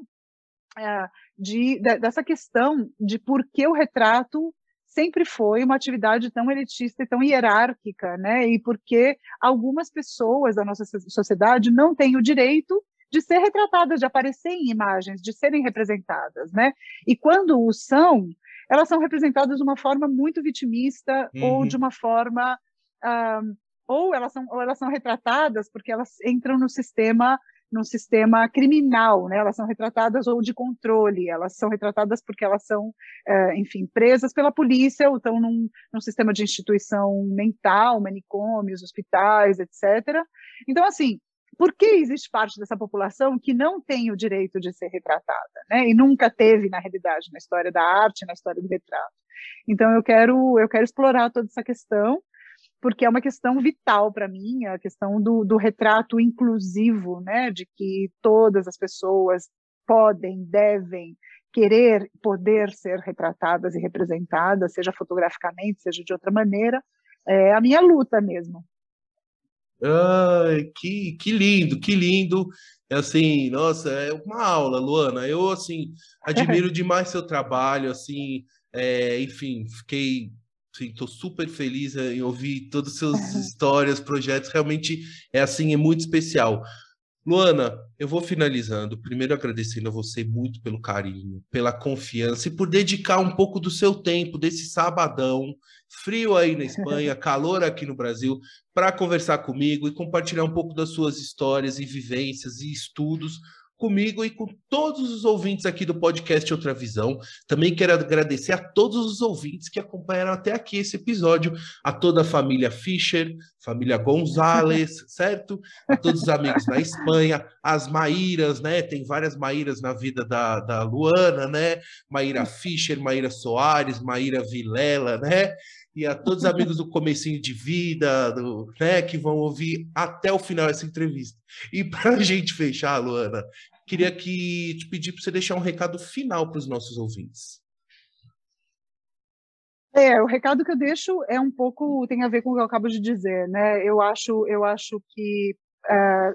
é, de, de, dessa questão de por que o retrato sempre foi uma atividade tão elitista e tão hierárquica, né? E porque algumas pessoas da nossa sociedade não têm o direito de ser retratadas, de aparecer em imagens, de serem representadas, né? E quando o são, elas são representadas de uma forma muito vitimista uhum. ou de uma forma uh, ou elas são ou elas são retratadas porque elas entram no sistema num sistema criminal, né? Elas são retratadas ou de controle, elas são retratadas porque elas são, é, enfim, presas pela polícia ou estão num, num sistema de instituição mental, manicômios, hospitais, etc. Então, assim, por que existe parte dessa população que não tem o direito de ser retratada, né? E nunca teve, na realidade, na história da arte, na história do retrato. Então, eu quero, eu quero explorar toda essa questão porque é uma questão vital para mim, a questão do, do retrato inclusivo, né, de que todas as pessoas podem, devem querer, poder ser retratadas e representadas, seja fotograficamente, seja de outra maneira, é a minha luta mesmo. Ai, que, que lindo, que lindo. É assim, nossa, é uma aula, Luana. Eu, assim, admiro demais seu trabalho, assim, é, enfim, fiquei Estou super feliz em ouvir todas as suas histórias, projetos. Realmente é assim, é muito especial. Luana, eu vou finalizando. Primeiro agradecendo a você muito pelo carinho, pela confiança e por dedicar um pouco do seu tempo, desse sabadão, frio aí na Espanha, calor aqui no Brasil, para conversar comigo e compartilhar um pouco das suas histórias e vivências e estudos comigo e com todos os ouvintes aqui do podcast Outra Visão. Também quero agradecer a todos os ouvintes que acompanharam até aqui esse episódio, a toda a família Fischer, família Gonzalez, certo? A todos os amigos na Espanha, as Maíras, né? Tem várias Maíras na vida da, da Luana, né? Maíra Fischer, Maíra Soares, Maíra Vilela, né? E a todos os amigos do comecinho de vida, do, né, que vão ouvir até o final essa entrevista. E para a gente fechar, Luana, queria que te pedir para você deixar um recado final para os nossos ouvintes. É, o recado que eu deixo é um pouco tem a ver com o que eu acabo de dizer, né? Eu acho, eu acho que é,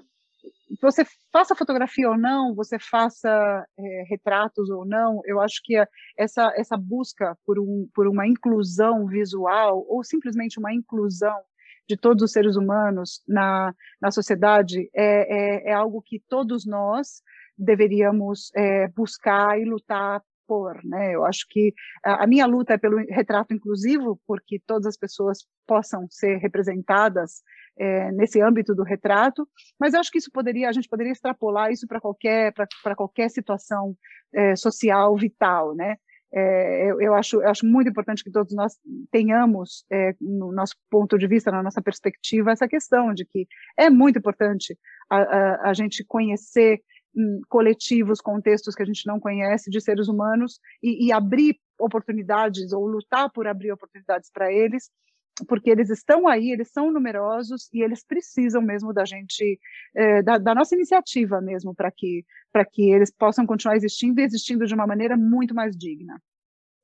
você faça fotografia ou não, você faça é, retratos ou não, eu acho que essa, essa busca por, um, por uma inclusão visual ou simplesmente uma inclusão de todos os seres humanos na, na sociedade é, é, é algo que todos nós deveríamos é, buscar e lutar por, né? Eu acho que a, minha luta é pelo retrato inclusivo, porque todas as pessoas possam ser representadas é, nesse âmbito do retrato, mas eu acho que isso poderia, a gente poderia extrapolar isso para qualquer, para qualquer situação é, social vital, né? É, eu, eu, acho, eu acho muito importante que todos nós tenhamos, é, no nosso ponto de vista, na nossa perspectiva, essa questão de que é muito importante a, a, a gente conhecer coletivos, contextos que a gente não conhece de seres humanos e, e abrir oportunidades ou lutar por abrir oportunidades para eles porque eles estão aí, eles são numerosos e eles precisam mesmo da gente, é, da, da, nossa iniciativa mesmo, para que, que eles possam continuar existindo e existindo de uma maneira muito mais digna.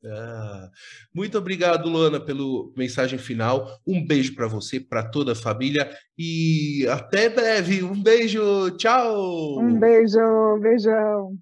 Ah, muito obrigado, Luana, pela mensagem final. Um beijo para você, para toda a família e até breve. Um beijo, tchau. Um beijo, beijão.